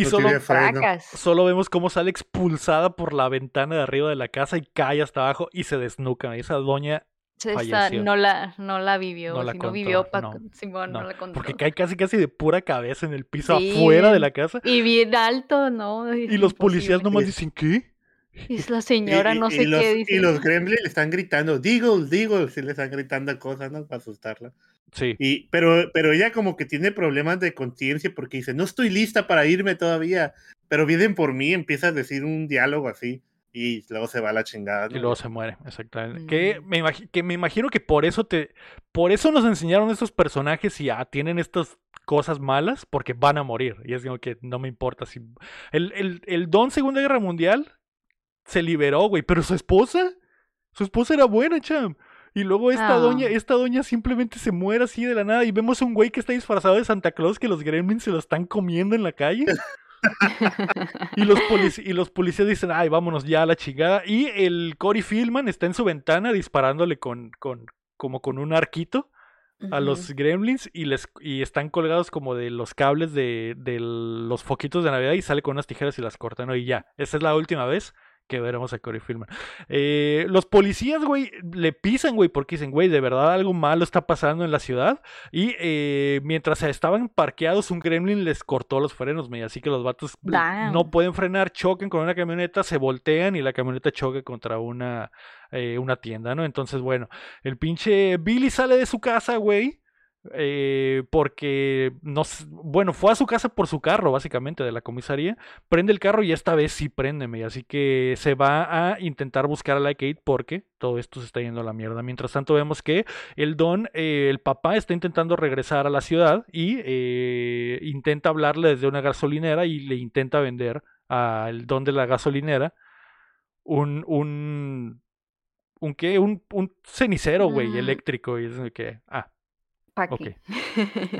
Y No solo, freno. Solo vemos cómo sale expulsada por la ventana de arriba de la casa y cae hasta abajo y se desnuca. Esa doña, Esa no la, no la vivió, No la si no contó, vivió pa- no, Simón, no, no, la contó. porque cae casi casi de pura cabeza en el piso Sí. afuera de la casa. Y bien alto, ¿no? Es Y los policías nomás dicen, ¿qué? Es la Y- señora, y- no y sé los, qué Y dice. los gremlins le están gritando, Deagle, Deagle, sí le están gritando cosas, ¿no? Para asustarla. Sí. Y, pero, pero ella como que tiene problemas de conciencia porque dice, no estoy lista para irme todavía, pero vienen por mí, empieza a decir un diálogo así y luego se va a la chingada. Y ¿no? luego se muere, exactamente. Que, Mm. me que me imagino que por eso te. Por eso nos enseñaron estos personajes y ah, tienen estas cosas malas, porque van a morir. Y es como que no me importa si. El, el, el Don Segunda Guerra Mundial se liberó, güey. Pero su esposa. Su esposa era buena, cham. Y luego esta Ah. doña, esta doña simplemente se muere así de la nada. Y vemos a un güey que está disfrazado de Santa Claus que los gremlins se lo están comiendo en la calle. Y los, y los policías dicen, ay, vámonos ya a la chingada. Y el Cory Fieldman está en su ventana disparándole con, con, como con un arquito a los gremlins y les y están colgados como de los cables de, de los foquitos de Navidad y sale con unas tijeras y las cortan, ¿no? Y ya, esa es la última vez que veremos a Cory Fieldman. Eh, los policías, güey, le pisan, güey, porque dicen, güey, de verdad algo malo está pasando en la ciudad. Y eh, mientras estaban parqueados, un gremlin les cortó los frenos, güey. Así que los vatos Damn. no pueden frenar, chocan con una camioneta, se voltean y la camioneta choca contra una, eh, una tienda, ¿no? Entonces, bueno, el pinche Billy sale de su casa, güey. Eh, porque no s- bueno fue a su casa por su carro básicamente de la comisaría prende el carro y esta vez sí préndeme así que se va a intentar buscar a la Kate porque todo esto se está yendo a la mierda. Mientras tanto vemos que el don eh, el papá está intentando regresar a la ciudad y eh, intenta hablarle desde una gasolinera y le intenta vender al don de la gasolinera un un un qué un, un cenicero güey eléctrico y es que ah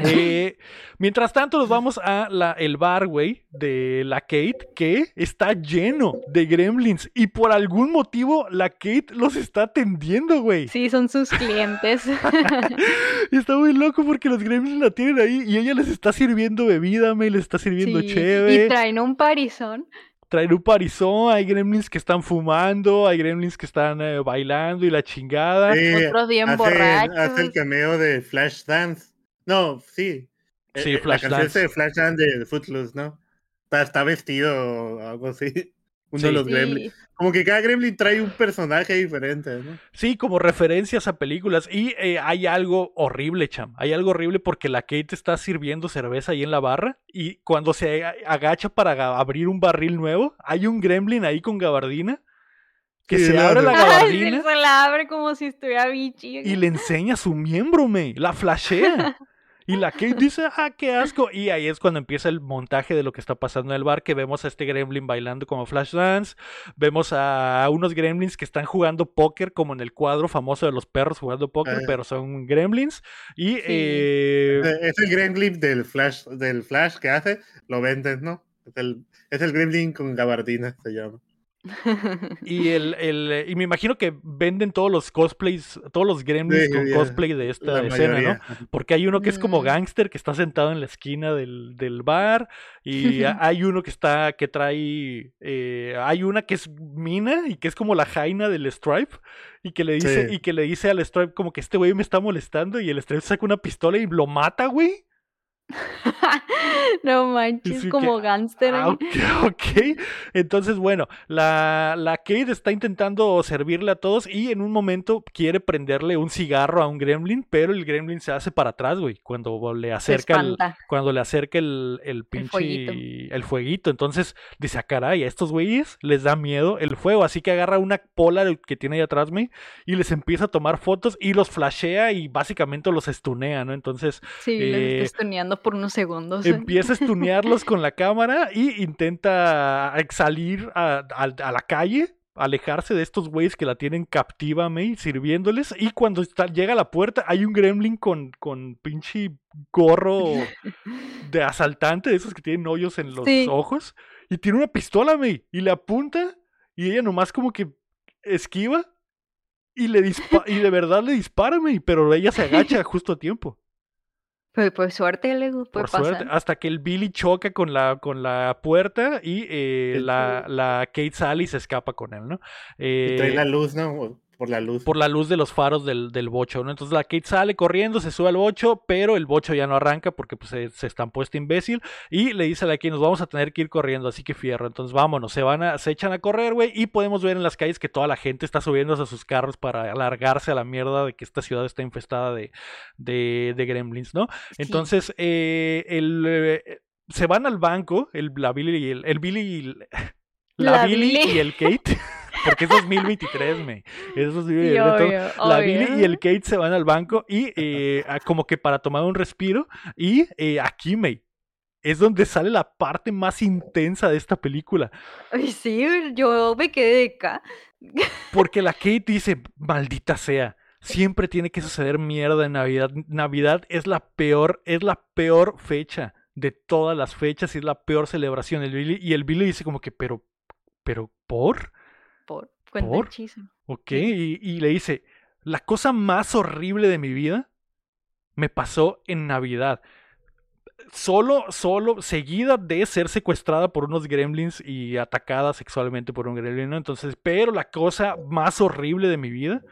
Eh, mientras tanto, nos vamos a la, el bar, güey, de la Kate, que está lleno de gremlins. Y por algún motivo, la Kate los está atendiendo, güey. Sí, son sus clientes. Está muy loco porque los gremlins la tienen ahí y ella les está sirviendo bebida, me les está sirviendo Sí, cheve. Y traen un parizón. Traen un parizón, hay gremlins que están fumando, hay gremlins que están eh, bailando y la chingada. Sí, Otros bien hace, borrachos. hace el cameo de Flashdance. No, sí. Eh, Sí, eh, La canción Flashdance. de Flashdance de Footloose, ¿no? Está, está vestido o algo así. Uno de los gremlins. Sí. Como que cada gremlin trae un personaje diferente, ¿no? Sí, como referencias a películas. Y eh, hay algo horrible, cham. Hay algo horrible porque la Kate está sirviendo cerveza ahí en la barra. Y cuando se agacha para abrir un barril nuevo, hay un gremlin ahí con gabardina. Que Sí, se no, abre la no. Ay, gabardina se la abre como si estuviera bichi. y le enseña su miembro, me. La flashea. Y la Kate dice, ah, qué asco. Y ahí es cuando empieza el montaje de lo que está pasando en el bar, que vemos a este gremlin bailando como Flashdance. Vemos a unos gremlins que están jugando póker, como en el cuadro famoso de los perros jugando póker, pero son gremlins. Y Sí. eh, Eh, Es el gremlin del Flash, del Flash que hace, lo venden, ¿no? Es el, es el gremlin con gabardina, se llama. Y el, el, y me imagino que venden todos los cosplays, todos los gremlins Sí, con cosplay de esta La escena, mayoría. ¿no? Porque hay uno que es como Mm. gángster que está sentado en la esquina del, del bar. Y hay uno que está, que trae. eh, hay una que es Mina y que es como la jaina del Stripe. Y que le dice, Sí. y que le dice al Stripe como que este güey me está molestando. Y el Stripe saca una pistola y lo mata, güey. no manches, como que, gángster. Ah, ahí. ok. Entonces, bueno, la, la Kate está intentando servirle a todos y en un momento quiere prenderle un cigarro a un gremlin, pero el gremlin se hace para atrás, güey, cuando le acerca el, cuando le acerca el, el pinche fueguito. el fueguito. Entonces dice, ah, caray, a estos güeyes les da miedo el fuego, así que agarra una pola que tiene ahí atrás, me y les empieza a tomar fotos y los flashea y básicamente los estunea, ¿no? Entonces Sí, los eh, está estuneando por unos segundos. ¿eh? empieza a estunearlos con la cámara y intenta salir a, a- a la calle, alejarse de estos güeyes que la tienen captiva, May, sirviéndoles. Y cuando está- llega a la puerta, hay un gremlin con, con pinche gorro de asaltante, de esos que tienen hoyos en los Sí. ojos, y tiene una pistola, May, y le apunta, y ella nomás como que esquiva. Y, le dispa- y de verdad le dispara, May, pero ella se agacha justo a tiempo. Pues, pues suerte, Lego, puede Por pasar. suerte, hasta que el Billy choca con la, con la puerta y eh, la, la Kate sale y se escapa con él, ¿no? Y trae Eh, la luz, ¿no? Por la luz. por la luz de los faros del, del bocho, ¿no? Entonces la Kate sale corriendo, se sube al bocho, pero el bocho ya no arranca porque pues, se, se estampó este imbécil y le dice a la Kate, nos vamos a tener que ir corriendo, así que fierro. Entonces vámonos, se van a, se echan a correr, güey, y podemos ver en las calles que toda la gente está subiéndose a sus carros para alargarse a la mierda de que esta ciudad está infestada de, de, de gremlins, ¿no? Sí. Entonces, eh, el, eh, se van al banco, el, la Billy y el, el Billy y el- la, La Billy, Billy. y el Kate, porque es 2023, me. Es 2023. Sí, Entonces, obvio, la obvio. Billy y el Kate se van al banco y eh, como que para tomar un respiro y eh, aquí, me. Es donde sale la parte más intensa de esta película. Ay, sí, yo me quedé de acá. Porque la Kate dice, maldita sea, siempre tiene que suceder mierda en Navidad. Navidad es la peor, es la peor fecha de todas las fechas y es la peor celebración. El Billy, y el Billy dice como que, pero, pero, ¿por? Por, cuenta ¿Por? Ok, y, y le dice, la cosa más horrible de mi vida me pasó en Navidad. Solo, solo, seguida de ser secuestrada por unos gremlins y atacada sexualmente por un gremlin, ¿no? Entonces, pero la cosa más horrible de mi vida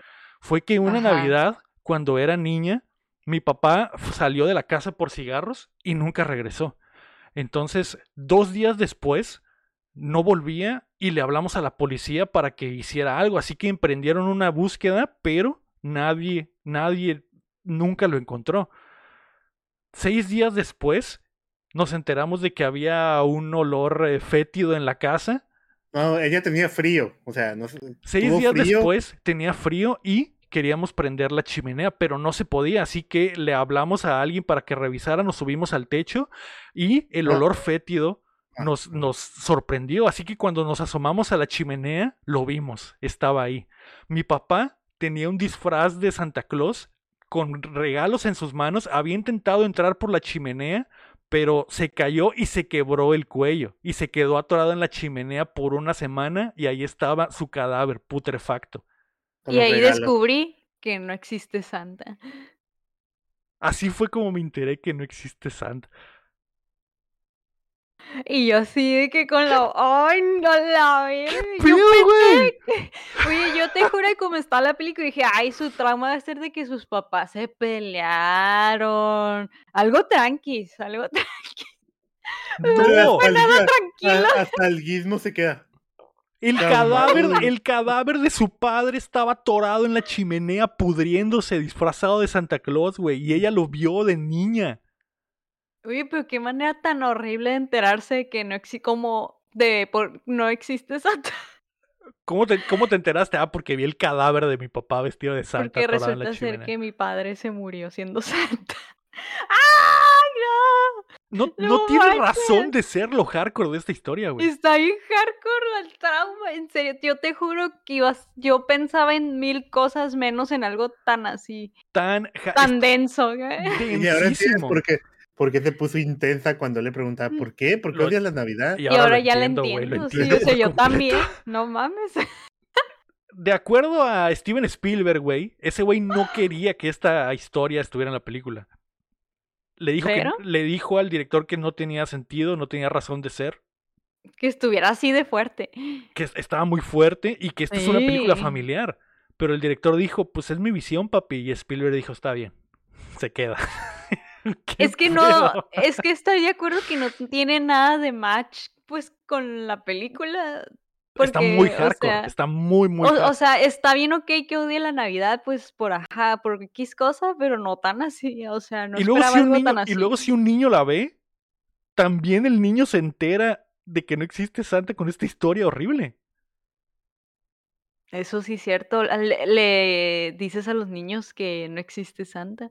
fue que una Ajá. Navidad, cuando era niña, mi papá salió de la casa por cigarros y nunca regresó. Entonces, dos días después, no volvía y le hablamos a la policía para que hiciera algo. Así que emprendieron una búsqueda, pero nadie, nadie nunca lo encontró. Seis días después, nos enteramos de que había un olor eh, fétido en la casa. No, ella tenía frío. O sea, no Seis días frío. después tenía frío y queríamos prender la chimenea, pero no se podía, así que le hablamos a alguien para que revisara, nos subimos al techo y el Ah. olor fétido. Nos, nos sorprendió, así que cuando nos asomamos a la chimenea, lo vimos, estaba ahí. Mi papá tenía un disfraz de Santa Claus con regalos en sus manos, había intentado entrar por la chimenea, pero se cayó y se quebró el cuello y se quedó atorado en la chimenea por una semana y ahí estaba su cadáver putrefacto. Y ahí regalos. descubrí que no existe Santa. Así fue como me enteré que no existe Santa. Y yo así de que con la... ¡Ay, no la veo! Yo. Oye, yo te juro que como está la película, dije, ay, su trauma va a ser de que sus papás se pelearon. Algo tranquis, algo tranqui- No, Hasta el, a- tranquilo. hasta el guismo se queda. el cadáver, el cadáver de su padre estaba atorado en la chimenea pudriéndose, disfrazado de Santa Claus, güey, y ella lo vio de niña. Oye, pero qué manera tan horrible de enterarse de que no existe, como de, por, no existe Santa. ¿Cómo te, ¿Cómo te enteraste? Ah, porque vi el cadáver de mi papá vestido de Santa Porque atorado en la resulta ser chimenea. que mi padre se murió siendo Santa. ¡Ay, No, no, No tiene manches. razón de ser lo hardcore de esta historia, güey. Está bien hardcore el trauma. En serio, yo te juro que ibas, yo pensaba en mil cosas menos en algo tan así, Tan, tan denso. ¿eh? Y ahora entiendes por qué, por qué se puso intensa cuando le preguntaba Mm. ¿por qué? ¿Por qué Lo- odias la Navidad? Y Y ahora ya entiendo, la entiendo. lo sí, o sea, yo también. No mames. De acuerdo a Steven Spielberg, güey, ese güey no quería que esta historia estuviera en la película. Le dijo, que, le dijo al director que no tenía sentido, no tenía razón de ser, Que estuviera así de fuerte. que es- estaba muy fuerte y que esta es una película familiar. Pero el director dijo, pues es mi visión, papi. Y Spielberg dijo, está bien, se queda. ¿Qué Es que no, es que estoy de acuerdo que no tiene nada de match, pues, con la película. está muy o hardcore, sea, está muy, muy O, hardcore. o sea, está bien ok que odie la Navidad, pues por ajá, por X cosa, pero no tan así. O sea, no y, luego esperaba si un algo niño, tan y así. luego si un niño la ve, también el niño se entera de que no existe Santa con esta historia horrible. Eso sí es cierto. Le, le dices a los niños que no existe Santa.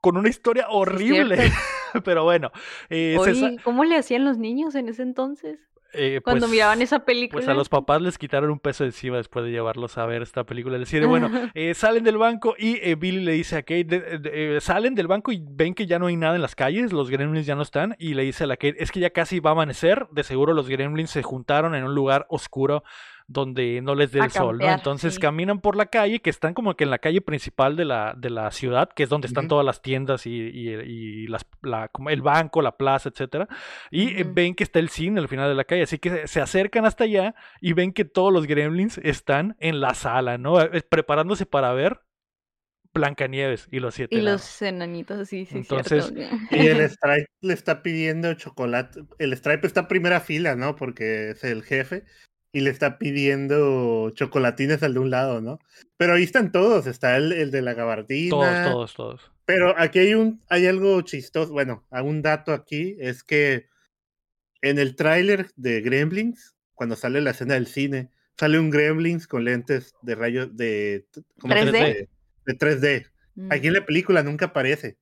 Con una historia horrible. Pero bueno, eh, se Oye, ¿cómo le hacían los niños en ese entonces? eh, Cuando pues- miraban esa película. Pues a los papás les quitaron un peso de encima después de llevarlos a ver esta película. Les decía, bueno, eh, salen del banco y eh, Billy le dice a Kate, de- de- eh, salen del banco y ven que ya no hay nada en las calles, los gremlins ya no están, y le dice a la Kate, es que ya casi va a amanecer, de seguro los gremlins se juntaron en un lugar oscuro donde no les dé el sol, ¿no? Entonces sí. caminan por la calle, que están como que en la calle principal de la, de la ciudad, que es donde están todas las tiendas y, y- y las, la- como el banco, la plaza, etcétera, y eh, Ujú. ven que está el cine al final de la calle, así que se- acercan hasta allá y ven que todos los gremlins están en la sala, ¿no? Eh, Preparándose para ver Blancanieves y los siete Y los enanitos, sí, sí, Entonces, cierto. Y el Stripe le está pidiendo chocolate. El Stripe está en primera fila, ¿no? Porque es el jefe. Y le está pidiendo chocolatines al de un lado, ¿no? Pero ahí están todos. Está el, el de la gabardina. Todos, todos, todos. Pero aquí hay un, hay algo chistoso. Bueno, hay un dato aquí es que en el tráiler de Gremlins, cuando sale la escena del cine, sale un Gremlins con lentes de rayos de ¿cómo se 3D. dice? De 3D. Mm. Aquí en la película nunca aparece.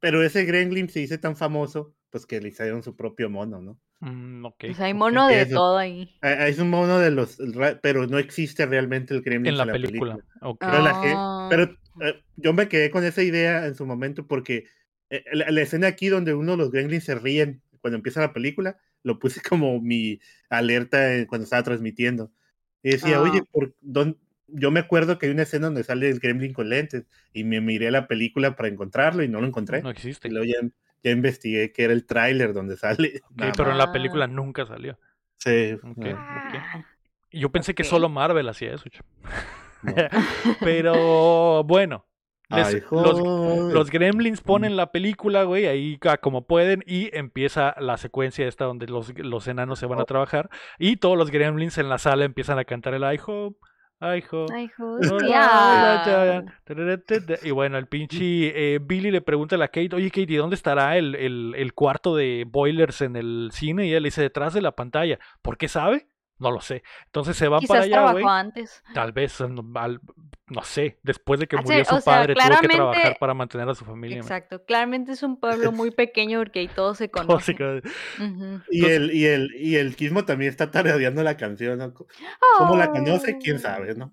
Pero ese Gremlin se hizo tan famoso, pues que le hicieron su propio mono, ¿no? Mm. Pues hay mono de Eso. todo ahí. Ah, Es un mono de los, pero no existe realmente el Gremlin En la película. ok. Pero, la Ah. pero eh, yo me quedé con esa idea en su momento porque eh, la, la escena aquí donde uno de los gremlins se ríen cuando empieza la película, lo puse como mi alerta cuando estaba transmitiendo. Y decía, Ah. oye, ¿por dónde? yo me acuerdo que hay una escena donde sale el gremlin con lentes y me miré la película para encontrarlo y no lo encontré. No existe. Y luego ya, ya investigué que era el tráiler donde sale. Pero en la película nunca salió. Sí, Ah, Yo pensé que solo Marvel hacía eso. no. Pero bueno. les- Ay, los, gremlins ponen la película, güey, ahí como pueden, y empieza la secuencia esta donde los, los enanos se van a trabajar, y todos los gremlins en la sala empiezan a cantar el I hope, I hope. No, Y bueno, el pinche eh, Billy le pregunta a la Kate, oye Kate, ¿y dónde estará el, el, el cuarto de boilers en el cine? Y ella le dice, detrás de la pantalla. ¿Por qué sabe? No lo sé. Entonces se va para allá, trabajó güey. antes. Tal vez, no, al- no sé, después de que murió su o sea, padre, tuvo que trabajar para mantener a su familia. man. Exacto. Claramente es un pueblo muy pequeño porque ahí todos se Todo conocen. se Ujú. Y Entonces- el, y el, y el Kismo también está tarareando la canción, ¿no? ¿Cómo la conoce? ¿Quién sabe, no?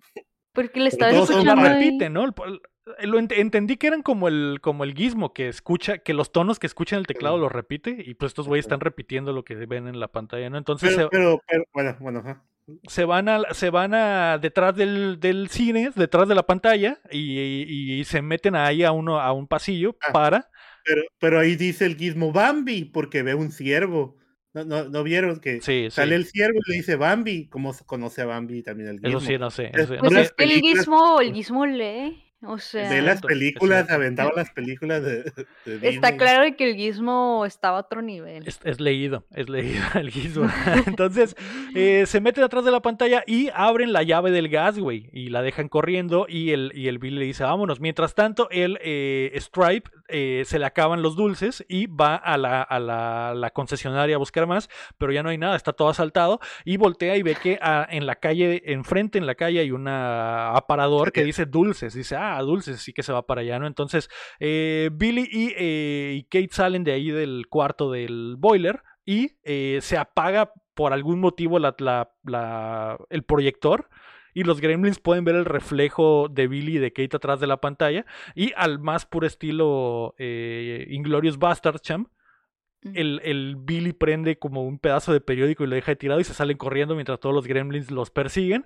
Porque le estaba todos son la escuchando repite, ¿no? El- el- lo ent- entendí que eran como el, como el gizmo que escucha, que los tonos que escucha en el teclado Sí. los repite, y pues estos güeyes están repitiendo lo que ven en la pantalla, ¿no? Entonces Pero, se, pero, pero, bueno, bueno, ajá. se van a, se van a detrás del, del cine, detrás de la pantalla, y, y- y se meten ahí a uno, a un pasillo Ah. para. Pero, pero ahí dice el Gizmo Bambi, porque ve un ciervo. ¿No, no, no vieron que Sí, sí. sale el ciervo y le dice Bambi? ¿Cómo se conoce a Bambi también el Gizmo? Eso sí, no sé. Es- eso sí, no Pues sé. es que el guismo, el guismo lee. O sea, de las cierto, es películas, aventaba las películas de, de está Disney. claro que el guismo estaba a otro nivel. Es, es leído, es leído el gizmo. Entonces, eh, se meten atrás de la pantalla y abren la llave del gas, güey, y la dejan corriendo y el, y el Billy le dice, vámonos. Mientras tanto, el eh, Stripe eh, se le acaban los dulces y va a, la, a la, la concesionaria a buscar más, pero ya no hay nada, está todo asaltado y voltea y ve que en la calle, enfrente en la calle hay un aparador que dice dulces, dice, ah, dulces, así que se va para allá, ¿no? Entonces, eh, Billy y, eh, y Kate salen de ahí del cuarto del boiler y eh, se apaga por algún motivo la- el proyector y los gremlins pueden ver el reflejo de Billy y de Kate atrás de la pantalla y al más puro estilo eh, Inglorious Bastards, cham, Mm. el, el Billy prende como un pedazo de periódico y lo deja tirado y se salen corriendo mientras todos los gremlins los persiguen.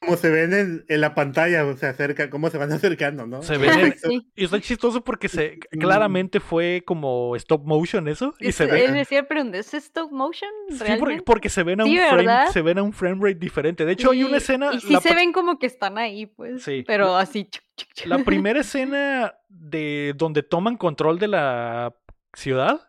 Como se ven en, en la pantalla, o se acerca, cómo se van acercando, ¿no? Se ven en-. Sí. Y está chistoso porque se Mm. claramente fue como stop motion eso. Y Es- se él ve. decía, pero ¿es stop motion? Sí, porque, ¿Realmente? porque se ven a Sí, un frame, se ven a un frame rate diferente. De hecho, hay una escena. Y sí la se ven como que están ahí, pues. Sí. Pero así. chuc, chuc, chuc. La primera escena de donde toman control de la ciudad,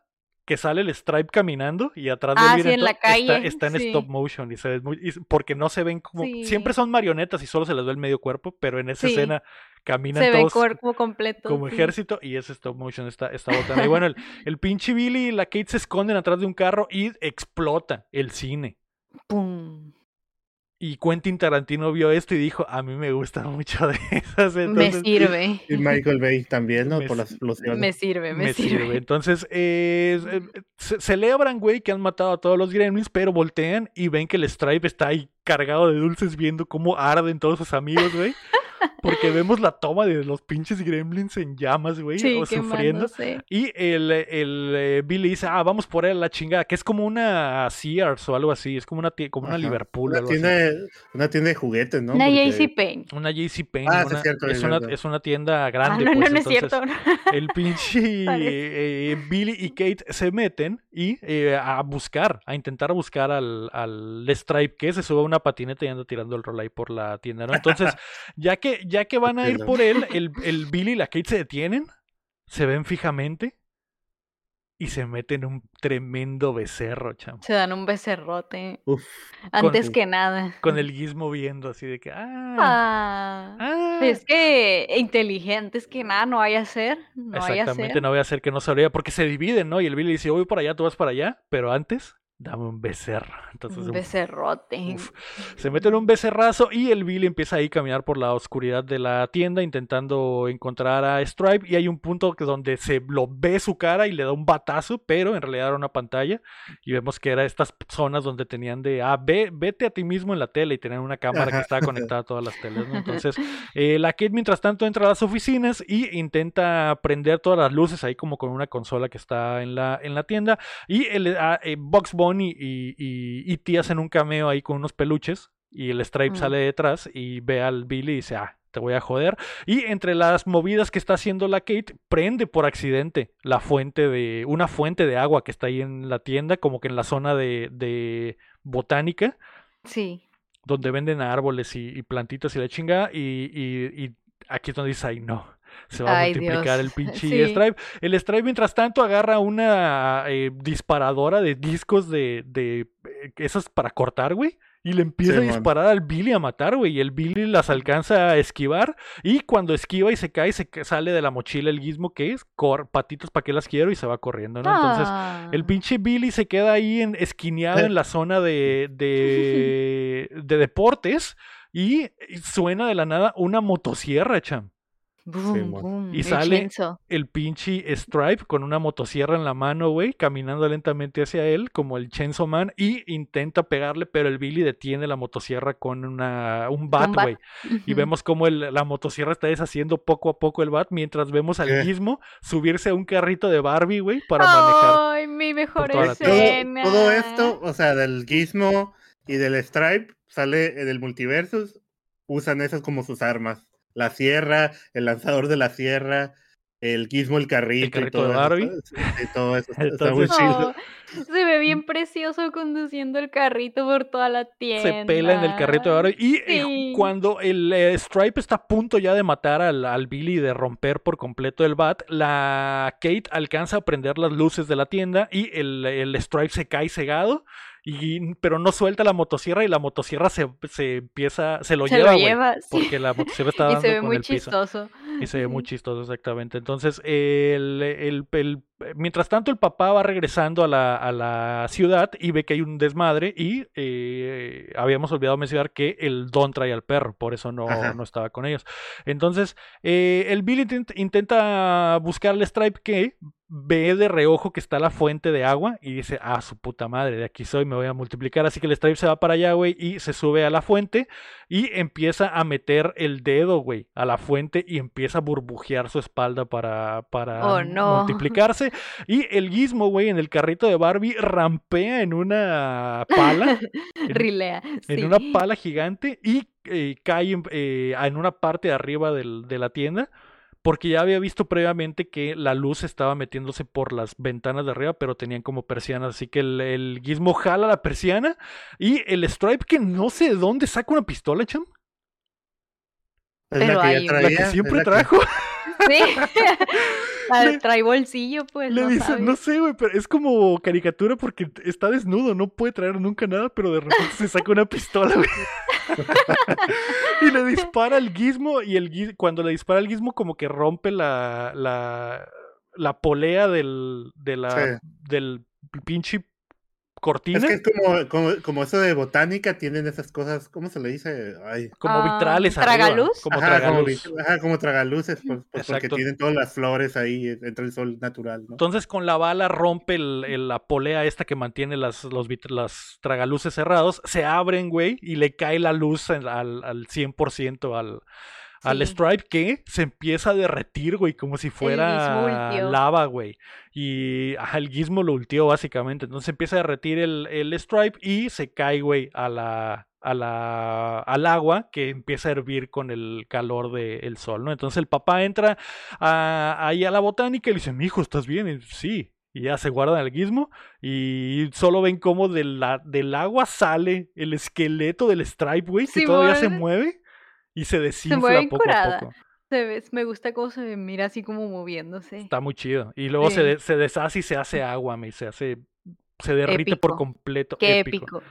que sale el Stripe caminando y atrás Ah, del sí, en la está, calle, está en sí. stop motion y se ve muy, y porque no se ven como siempre son marionetas y solo se les ve el medio cuerpo, pero en esa escena caminan Se ve todos cuerpo completo. como ejército y ese stop motion está, está botana. Y bueno, el, el pinche Billy y la Kate se esconden atrás de un carro y explota el cine. Pum. Y Quentin Tarantino vio esto y dijo, a mí me gusta mucho de esas. Me Entonces, sirve. Y Michael Bay también, ¿no? Me Por la s- explosión. Me sirve, me, me sirve. sirve. Entonces, eh, ce- celebran, güey, que han matado a todos los gremlins, pero voltean y ven que el Stripe está ahí cargado de dulces viendo cómo arden todos sus amigos, güey. Porque vemos la toma de los pinches gremlins en llamas, güey, Sí, o sufriendo. Y el, el eh, Billy dice, ah, vamos por él a la chingada, que es como una Sears o algo así, es como una, como una. Liverpool. o Una algo tienda, de, una tienda de juguetes, ¿no? Una Porque- JCPenney. Una JCPenney, Ah, sí, una- es cierto, es, es una, cierto. es una tienda Ah, grande. no, no, pues, no es entonces, cierto. el pinche eh, Billy y Kate se meten y eh, a buscar, a intentar buscar al, al Stripe que se sube a una patineta y anda tirando el rol ahí por la tienda, ¿no? Entonces, ya que, ya que van a ir por él, el, el Billy y la Kate se detienen, se ven fijamente y se meten un tremendo becerro, chamo. Se dan un becerrote. Uf, Antes Con- que nada. Con el gizmo viendo así de que, ah, Ah. ah. Es que inteligentes que nada, no vaya a ser. No vaya a Exactamente, ser. no voy a hacer que no sabría, porque se dividen, ¿no? Y el Billy dice, voy para allá, tú vas para allá, pero antes, dame un becerro. Entonces, Un becerrote. uf. se meten en un becerrazo y el Billy empieza ahí a caminar por la oscuridad de la tienda intentando encontrar a Stripe y hay un punto que donde se lo ve su cara y le da un batazo, pero en realidad era una pantalla y vemos que era estas zonas donde tenían de, ah, ve, vete a ti mismo en la tele y tenían una cámara que estaba conectada a todas las teles, ¿no? Entonces, eh, la Kate mientras tanto entra a las oficinas y intenta prender todas las luces ahí como con una consola que está en la, en la tienda y el, ah, eh, Y, y, y T hacen un cameo ahí con unos peluches y el Stripe sale detrás y ve al Billy y dice, ah, te voy a joder. Y entre las movidas que está haciendo la Kate, prende por accidente la fuente de, una fuente de agua que está ahí en la tienda, como que en la zona de, de botánica, Sí. donde venden árboles y, y plantitas y la chingada, y, y- y aquí es donde dice, ay no. Se va a Ay, multiplicar el Dios. pinche Sí. Stripe. El Stripe, mientras tanto, agarra una eh, disparadora de discos de, de eh, esas para cortar, güey. Y le empieza a disparar al Billy a matar, güey. Y el Billy las alcanza a esquivar. Y cuando esquiva y se cae, se sale de la mochila el gizmo que es cor patitas para que las quiero y se va corriendo, ¿no? Entonces, el Ah. pinche Billy se queda ahí en, esquineado en la zona de, de, de deportes y suena de la nada una motosierra, cham. Boom, Simón. boom, Y el sale-. El pinche Stripe con una motosierra en la mano, güey, caminando lentamente hacia él, como el Chainsaw Man, y intenta pegarle, pero el Billy detiene la motosierra con una, un bat, güey. Y vemos como el- la motosierra está deshaciendo poco a poco el bat, mientras vemos al gizmo subirse a un carrito de Barbie, güey, para manejar. Ay, mi mejor todo, escena. todo esto, o sea, del Gizmo y del Stripe, sale en el multiversus, usan esas como sus armas. La sierra, el lanzador de la sierra, el Gizmo, el carrito, carrito y todo de. Barbie. Sí, todo eso. Está muy chido. Oh, se ve bien precioso conduciendo el carrito por toda la tienda. se pela en el carrito de Barbie. Y eh, Sí. cuando el eh, Stripe está a punto ya de matar al, al Billy y de romper por completo el bat, la Kate alcanza a prender las luces de la tienda y el, el Stripe se cae cegado. Y, pero no suelta la motosierra y la motosierra se, se empieza, se lo Se lleva, lo lleva, sí. porque la motosierra está Y dando se ve con muy el piso. chistoso. Y se ve muy chistoso, exactamente. Entonces, el, el- el- mientras tanto, el papá va regresando a la, a la ciudad y ve que hay un desmadre y eh, habíamos olvidado mencionar que el Don trae al perro, por eso no, no estaba con ellos. Entonces, eh, el Billy intent- intenta buscar al Stripe que ve de reojo que está la fuente de agua y dice, ah, su puta madre, de aquí soy, me voy a multiplicar. Así que el Stripe se va para allá, güey, y se sube a la fuente y empieza a meter el dedo, güey, a la fuente y empieza a burbujear su espalda para, para Oh, no. multiplicarse. Y el Gizmo, güey, en el carrito de Barbie rampea en una pala. en, Rilea. en sí. una pala gigante y eh, cae en, eh, en una parte de arriba del- de la tienda. Porque ya había visto previamente que la luz estaba metiéndose por las ventanas de arriba, pero tenían como persianas. Así que el, el Gizmo jala la persiana y el Stripe, que no sé de dónde saca una pistola, cham. Es Pero la que ya La siempre la que- trajo. Sí. Le- Trae bolsillo, pues. Le no dice, sabes. no sé, güey, pero es como caricatura porque está desnudo, no puede traer nunca nada, pero de repente se saca una pistola, güey. y le dispara al gizmo y el gui- cuando le dispara al gizmo como que rompe la, la, la polea del, de la, Sí. del pinche cortina. Es que es como, como, como eso de botánica, tienen esas cosas, ¿cómo se le dice? Ay. como Ah, vitrales ¿tragaluz? Como Ajá, tragaluz. ajá, como tragaluces, pues, pues, porque tienen todas las flores ahí, eh, entra el sol natural, ¿no? Entonces con la bala rompe el- el- la polea esta que mantiene las, los, vit- las tragaluces cerrados, se abren, güey, y le cae la luz al, al, al 100% al, al. Stripe que se empieza a derretir, güey, como si fuera lava, güey. Y ajá, el gizmo lo ultió básicamente. Entonces empieza a derretir el, el Stripe y se cae, güey, a la, a la, al agua que empieza a hervir con el calor del sol, ¿no? Entonces el papá entra a- ahí a la botánica y le dice, mi hijo, ¿estás bien? Y, sí. Y ya se guardan el gizmo y solo ven cómo de la- del agua sale el esqueleto del Stripe, güey, que Sí, todavía se mueve. Y se desinfla mueve poco a curada. poco. Se ve- me gusta cómo se mira así como moviéndose. Está muy chido. Y luego se, de- se deshace y se hace agua, me se hace, se derrite por completo. Qué épico. épico.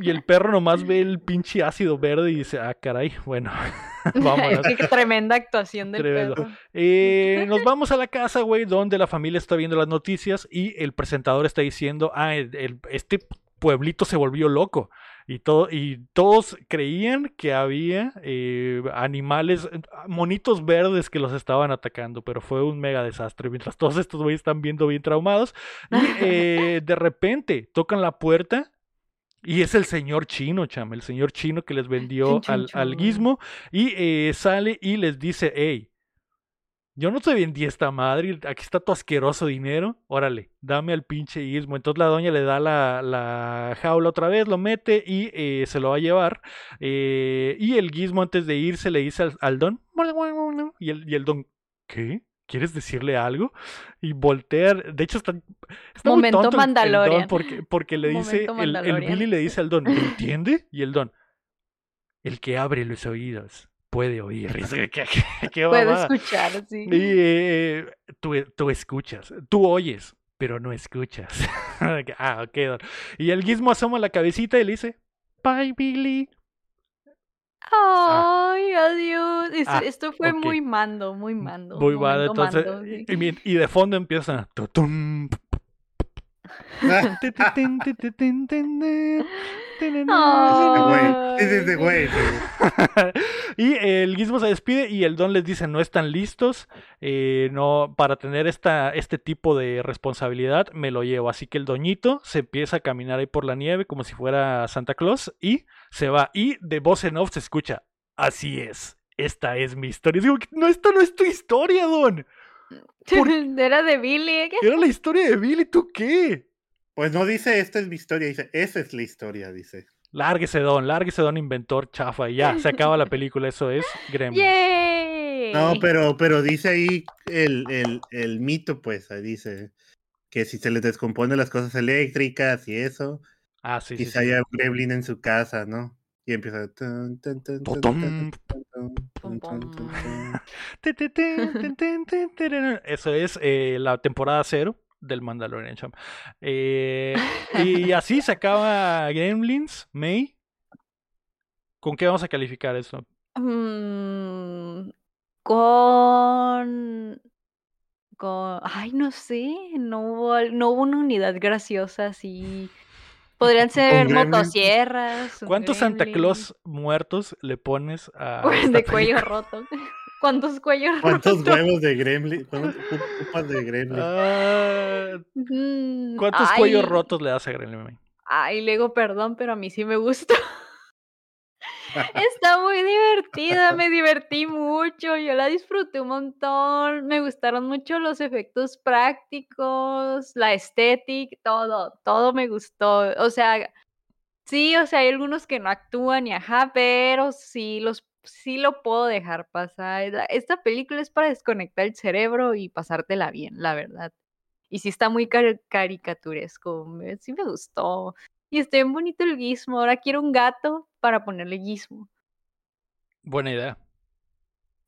Y el perro nomás ve el pinche ácido verde y dice, ah, caray, bueno, vámonos. Qué tremenda actuación del Tremendo. perro. Eh, nos vamos a la casa, güey, donde la familia está viendo las noticias y el presentador está diciendo, ah, el- el- este pueblito se volvió loco. Y, todo, y todos creían que había eh, animales, eh, monitos verdes que los estaban atacando, pero fue un mega desastre. Mientras todos estos güeyes están viendo bien traumados. Y eh, de repente tocan la puerta y es el señor chino, cham, el señor chino que les vendió al, al guismo y eh, sale y les dice, hey, yo no te vendí esta madre, aquí está tu asqueroso dinero, órale, dame al pinche guismo. Entonces la doña le da la, la jaula otra vez, lo mete y eh, se lo va a llevar. eh, y el guismo antes de irse le dice al, al don, y el, y el don, ¿qué? ¿Quieres decirle algo? Y voltea, de hecho está, está muy Momento tonto el- el don Mandalorian. porque, porque le dice, el, el Mandalorian. Billy le dice al don, ¿entiende? Y el don, el que abre los oídos puede oír. Y dice, ¿Qué, qué, qué Puedo mamada? escuchar, sí. Y eh, tú, tú escuchas, tú oyes, pero no escuchas. ah, ok. don. Y el gizmo asoma la cabecita y le dice, bye Billy. Ay, adiós. Ah, esto fue muy mando, muy mando. Muy mal, entonces. mando, sí. y, de fondo empieza. tutum, Sí, sí, sí, güey. y el Gizmo se despide y el Don les dice no están listos eh, no para tener esta, este tipo de responsabilidad me lo llevo así que el doñito se empieza a caminar ahí por la nieve como si fuera Santa Claus y se va y de voz en off se escucha así es esta es mi historia. Y digo, no, esta no es tu historia, Don. ¿Por- Era de Billy. ¿eh? Era la historia de Billy, ¿tú qué? Pues no dice esta es mi historia, dice esa es la historia, dice. Lárguese, Don, lárguese, Don Inventor, chafa, y ya, se acaba la película, eso es Gremlins. ¡Yay! No, pero, pero dice ahí el, el, el mito, pues, ahí dice que si se les descompone las cosas eléctricas y eso, Ah, sí, quizá sí. haya un gremlin en su casa, ¿no? Y empieza. Eso es eh, la temporada cero del Mandalorian Champ. Eh, y así se acaba Gremlins, May. ¿Con qué vamos a calificar esto? Mm, con. Con. Ay, no sé. No hubo, no hubo una unidad graciosa así. Podrían ser motosierras. ¿Cuántos Santa Claus muertos le pones a de cuello roto. ¿Cuántos cuellos ¿Cuántos rotos? huevos de gremlin? ¿Cuántas de gremlin? Ah, ¿Cuántos ay, cuellos rotos le das a Gremlin? Ay, Lego, perdón, pero a mí sí me gustó. Está muy divertida, me divertí mucho, yo la disfruté un montón, me gustaron mucho los efectos prácticos, la estética, todo, todo me gustó. O sea, sí, o sea, hay algunos que no actúan y ajá, pero sí los sí lo puedo dejar pasar. La- Esta película es para desconectar el cerebro y pasártela bien, la verdad. Y sí está muy cari- caricaturesco, sí me gustó. Y está bien bonito el gizmo. Ahora quiero un gato para ponerle gizmo. Buena idea.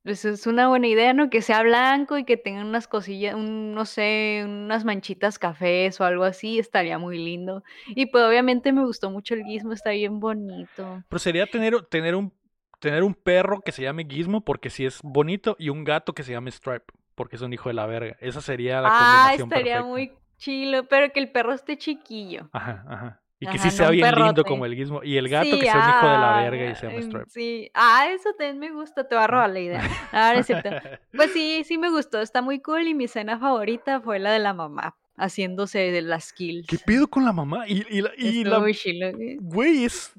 Eso es una buena idea, ¿no? Que sea blanco y que tenga unas cosillas, un, no sé, unas manchitas cafés o algo así, estaría muy lindo. Y pues obviamente me gustó mucho el gizmo, está bien bonito. Pero sería tener, tener un tener un perro que se llame Gizmo porque si es bonito y un gato que se llame Stripe porque es un hijo de la verga. Esa sería la Ah, combinación estaría perfecta. muy chilo, pero que el perro esté chiquillo. Ajá, ajá. Y que Ajá, sí sea bien lindo como el Gizmo. Y el gato Sí, que sea un hijo de la ah, verga y se llame em, Stripe. Sí, ah, eso también me gusta, te va a robar la idea. Ahora es cierto. Pues sí, sí me gustó, está muy cool y mi escena favorita fue la de la mamá haciéndose de las kills. ¿Qué pedo con la mamá? Y, y la, y la- muy chilo. güey. güey, es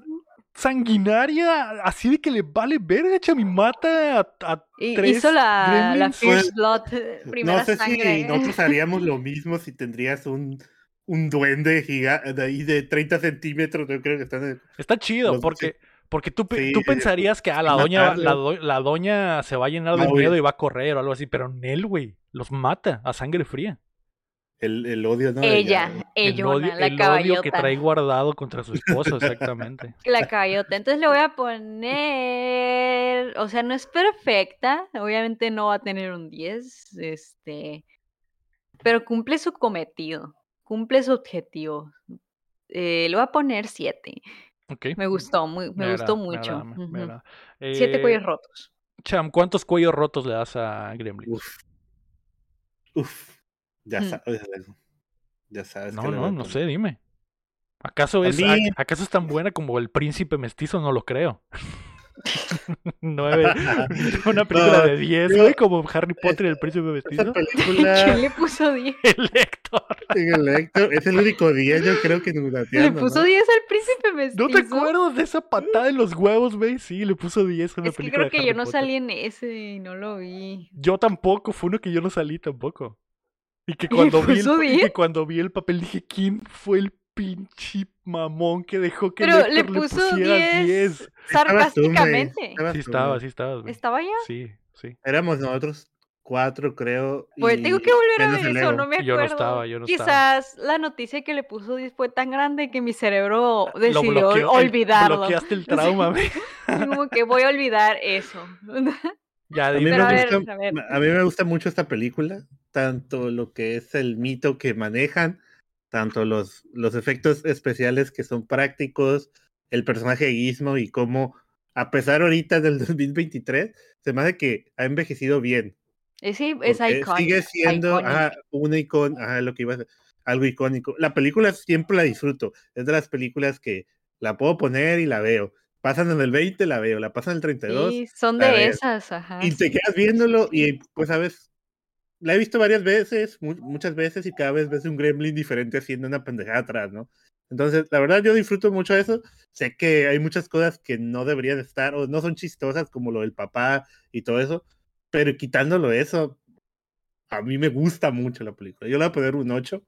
sanguinaria, así de que le vale verga, chami, mata a, a Y tres hizo la, la. Fierce Blood, eh, primera no sé sangre. si nosotros haríamos lo mismo si tendrías un, un duende gigante de ahí de 30 centímetros. Yo creo que están en- Está chido, porque, porque tú, Sí, tú pensarías que a la doña, la, do- la doña se va a llenar de No, miedo y va a correr o algo así, pero Nel, güey, los mata a sangre fría. El, el odio, ¿no? Ella, El ellona, odio, la el odio que trae guardado contra su esposo, exactamente. La caballota. Entonces le voy a poner, o sea, no es perfecta, obviamente no va a tener un 10, este, pero cumple su cometido, cumple su objetivo. Eh, le voy a poner 7. Ok. Me gustó, muy, me, gustó agrada, me mucho. me. Siete Eh, cuellos rotos. Cham, ¿cuántos cuellos rotos le das a Gremlin? Uf. Uf. Ya sabes. Ya sabes. No, que no, no sé, dime. ¿Acaso es, a- ¿Acaso es tan buena como el príncipe mestizo? No lo creo. Nueve. Una película No, de 10, yo- güey, como Harry Potter y el príncipe mestizo. película. ¿Quién le puso 10? El Héctor. en el Héctor, es el único día, yo creo que Le puso 10 al príncipe mestizo. ¿No te acuerdas de esa patada en los huevos, güey? Sí, le puso 10 a una Es que película creo de que Harry yo no Potter. salí en ese y no lo vi. Yo tampoco, fue uno que yo no salí tampoco. Y que cuando, vi el, puso y 10? que cuando vi el papel dije, ¿quién fue el pinche mamón que dejó que el Pero le Héctor le puso pusiera 10 10? Estabas tú, güey, sarcásticamente. Sí estaba, sí estabas, güey. ¿Estaba ya? Sí, sí. Éramos nosotros cuatro, creo. Pues y tengo que volver a ver el eso, no me Yo no acuerdo. estaba, yo no estaba. Quizás la noticia que le puso 10 fue tan grande que mi cerebro decidió bloqueó, el- olvidarlo. bloqueaste el trauma, güey. Como que voy a olvidar eso. Ya, A mí, a me ver, gusta, a ver. a mí me gusta mucho esta película, tanto lo que es el mito que manejan, tanto los, los efectos especiales que son prácticos, el personaje de Gizmo y cómo, a pesar ahorita del 2023, se me hace que ha envejecido bien. Sí, es icónico. Sigue siendo ajá, un icon, ajá, lo que iba a ser, algo icónico. La película siempre la disfruto. Es de las películas que la puedo poner y la veo. Pasan en el 20, la veo. La pasan en el 32 Sí, son a de esas, ajá. y te quedas sí, viéndolo sí. y pues sabes, la he visto varias veces, mu- muchas veces y cada vez ves un gremlin diferente haciendo una pendejada atrás, ¿no? Entonces, la verdad yo disfruto mucho eso. Sé que hay muchas cosas que no deberían estar o no son chistosas como lo del papá y todo eso, pero quitándolo eso, a mí me gusta mucho la película. Yo le voy a poner un 8,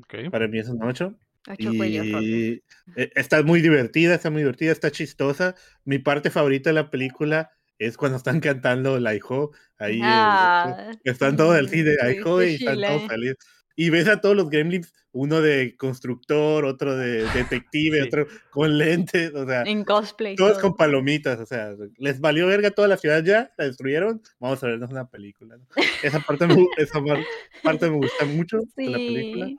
Ok. para mí es un 8. Ocho. Y eh, está muy divertida, está muy divertida, está chistosa. Mi parte favorita de la película es cuando están cantando la hijo ahí. el- Ah, están todos del cine sí, hijo y están todos felices. Y ves a todos los gremlins, uno de constructor, otro de detective, Sí. otro con lentes, o sea, En cosplay. todos todo. con palomitas, o sea, les valió verga toda la ciudad ya, la destruyeron, vamos a vernos una película. ¿no? Esa parte me, esa par- parte me gusta mucho de la película.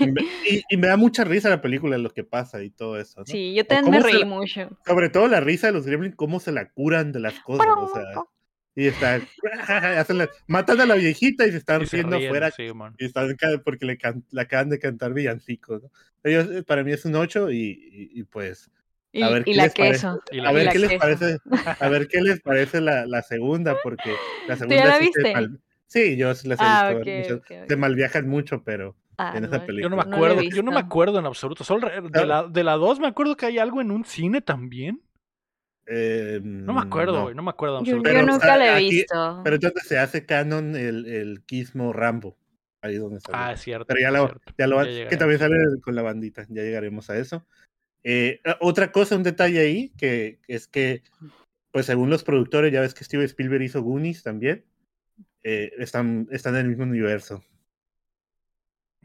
Y me, y- y me da mucha risa la película, lo que pasa y todo eso. ¿no? Sí, yo también me reí la- mucho. Sobre todo la risa de los gremlins, cómo se la curan de las cosas. O sea, y está, hacen la- matan a la viejita y se están Y se riendo ríen, afuera sí, y están porque le, can- le acaban de cantar villancicos. ¿no? Ellos, eh, para mí es un 8 y, y- y pues Y, a ver y qué la les parece. queso. Y la a ver la qué les queso. parece a ver qué les parece la, la segunda porque la ya segunda la sí se viste? mal- sí yo las he Ah, visto ok, muchas- ok, ok. se malviajan mucho pero Ah, en esa no, película. Yo no me no acuerdo, yo no me acuerdo en absoluto. Solo de Ah. la, de la 2 me acuerdo que hay algo en un cine también. Eh, No me acuerdo, no. güey, no me acuerdo Yo, yo. Pero, nunca o la he aquí- visto. Pero entonces se hace canon el, el Gizmo Rambo. Ahí donde sale. Ah, es cierto. Pero ya lo, cierto. ya lo Ya que llegaremos. también sale con la bandita, ya llegaremos a eso. Eh, ah, otra cosa, un detalle ahí, que es que, pues según los productores, ya ves que Steven Spielberg hizo Goonies también, eh, están, están en el mismo universo.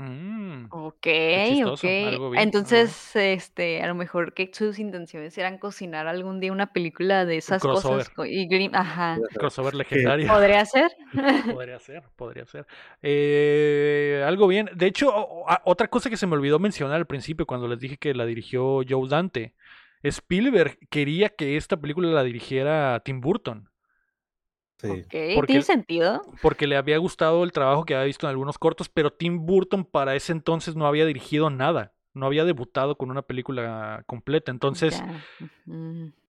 Mm, Ok, chistoso, ok. bien. Entonces, este, a lo mejor que sus intenciones eran cocinar algún día una película de esas cosas. crossover. Y ajá. crossover legendario. ¿Podría ser? Podría ser, podría ser. Eh, algo bien. De hecho, otra cosa que se me olvidó mencionar al principio cuando les dije que la dirigió Joe Dante. Spielberg quería que esta película la dirigiera Tim Burton. Sí. Ok, Porque- ¿tiene sentido? Porque le había gustado el trabajo que había visto en algunos cortos, pero Tim Burton para ese entonces no había dirigido nada. No había debutado con una película completa. Entonces,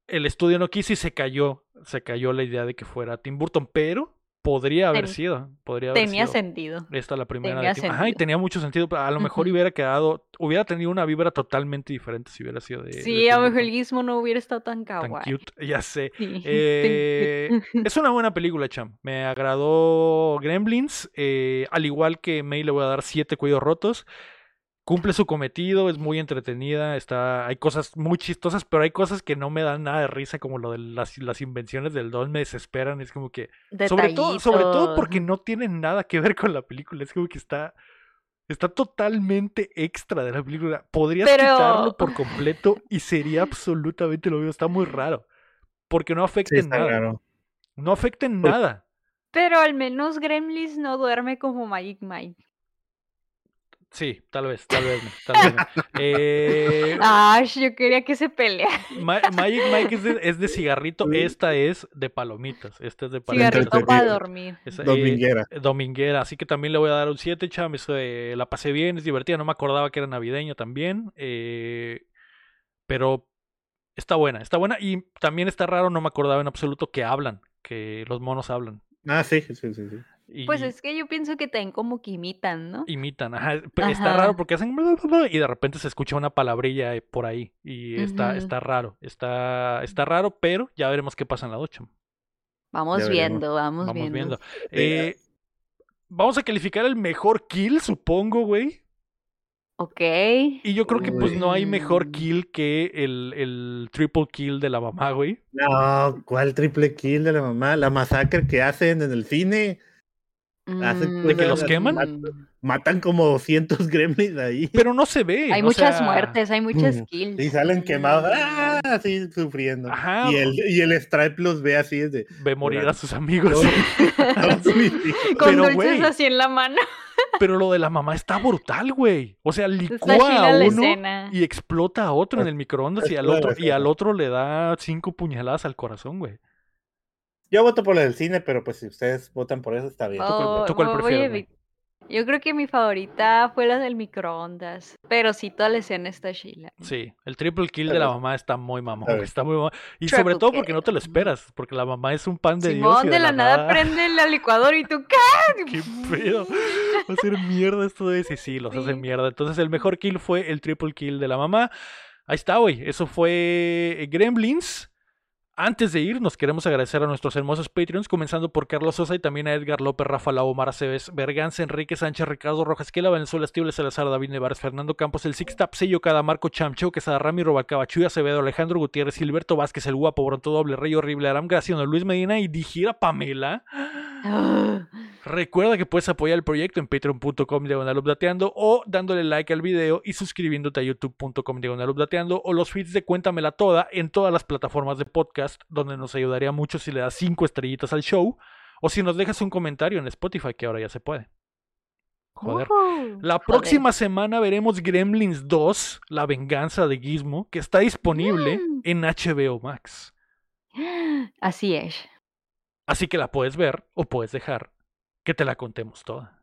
el estudio no quiso y se cayó. Se cayó la idea de que fuera Tim Burton, pero podría haber Ten- sido. Podría haber Tenía sido. sentido. Esta la primera Tenía de Ajá, y tenía mucho sentido. A lo mejor Ujú. hubiera quedado, hubiera tenido una vibra totalmente diferente si hubiera sido de. de Sí, a Tim lo mejor el. Gizmo no hubiera estado tan Tan kawaii. cute, ya sé. Sí, Eh, tan cute. es una buena película, Cham. Me agradó Gremlins. eh, al igual que May, le voy a dar siete cuellos rotos. Cumple su cometido, es muy entretenida. Está, hay cosas muy chistosas, pero hay cosas que no me dan nada de risa, como lo de las, las invenciones del Don. Me desesperan. Es como que. Sobre todo, sobre todo porque no tienen nada que ver con la película. Es como que está. Está totalmente extra de la película. Podrías Pero- quitarlo por completo y sería absolutamente lo mismo. Está muy raro. Porque no afecta Sí, en está nada. raro. No afecta en nada. Pero al menos Gremlins no duerme como Magic Mike. Sí, tal vez, tal vez. no, Tal vez no. Eh, Ash, yo quería que se peleara. Ma- Magic Mike es de, es de cigarrito. Esta es de palomitas. Esta es de palomitas. Cigarrito para dormir. Eh, Dominguera. dominguera, así que también le voy a dar un 7, cham. Eso, eh, la pasé bien, es divertida. No me acordaba que era navideño también. eh, pero está buena, está buena. Y también está raro, no me acordaba en absoluto que hablan, que los monos hablan. Ah, sí, sí, sí. sí. Y, Pues es que yo pienso que también como que imitan, ¿no? imitan. Ajá, Está raro porque hacen y de repente se escucha una palabrilla eh, por ahí. Y está, está raro. Está, está raro, pero ya veremos qué pasa en la 8. Vamos Ya veremos. viendo, vamos, Vamos viendo. viendo. Eh, vamos a calificar el mejor kill, supongo, güey. Ok. Y yo creo que pues no hay mejor kill que el, el triple kill de la mamá, güey. No, ¿cuál triple kill de la mamá? La masacre que hacen en el cine. Hacen ¿De que los queman? Mm. Matan como 200 gremlins ahí. Pero no se ve. Hay muchas sea, muertes, hay muchas Mm. kills. Y salen quemados, Mm. ¡ah! así sufriendo. Ajá. Y el, y el Stripe los ve así desde. Ve morir a sus amigos. Con Pero, dulces así en la mano. Pero lo de la mamá está brutal, güey. O sea, licúa a uno y explota a otro en el microondas y al otro, y al otro le da cinco puñaladas al corazón, güey. Yo voto por la del cine, pero pues si ustedes votan por eso, está bien. Oh, tú cuál a prefieres, Yo creo que mi favorita fue la del microondas. Pero sí, toda la escena está chila. Sí, el triple kill de la mamá está muy mamón, está muy mamón. Y Triple sobre todo porque kill. no te lo esperas, porque la mamá es un pan de Dios. Simón y de la nada prende la licuadora y tú, ¿qué? ¿Qué pedo? Va a ser mierda esto de sí, sí, los hacen Sí. mierda. Entonces el mejor kill fue el triple kill de la mamá. Ahí está, güey. Eso fue eh, Gremlins. Antes de ir, nos queremos agradecer a nuestros hermosos Patreons, comenzando por Carlos Sosa y también a Edgar López, Rafa Lau, Omar Aceves, Berganza, Enrique Sánchez, Ricardo Rojas, Quela, Venezuela, Estible, Salazar, David Nevares, Fernando Campos, el Six Tap, Sello Cada, Marco Chamcho, Quesada, Rami, Robalcaba, Chuy Acevedo, Alejandro Gutiérrez, Gilberto Vázquez, El Guapo, Bronto Doble, Rey Horrible, Aram Graciano, Luis Medina y Dijira Pamela. Recuerda que puedes apoyar el proyecto en patreon.com diagonal updateando o dándole like al video y suscribiéndote a youtube.com diagonal updateando o los feeds de Cuéntamela Toda en todas las plataformas de podcast donde nos ayudaría mucho si le das cinco estrellitas al show o si nos dejas un comentario en Spotify que ahora ya se puede. Joder. La joder. próxima semana veremos Gremlins 2, La venganza de Gizmo, que está disponible Mm. en HBO Max. Así es. Así que la puedes ver o puedes dejar que te la contemos toda.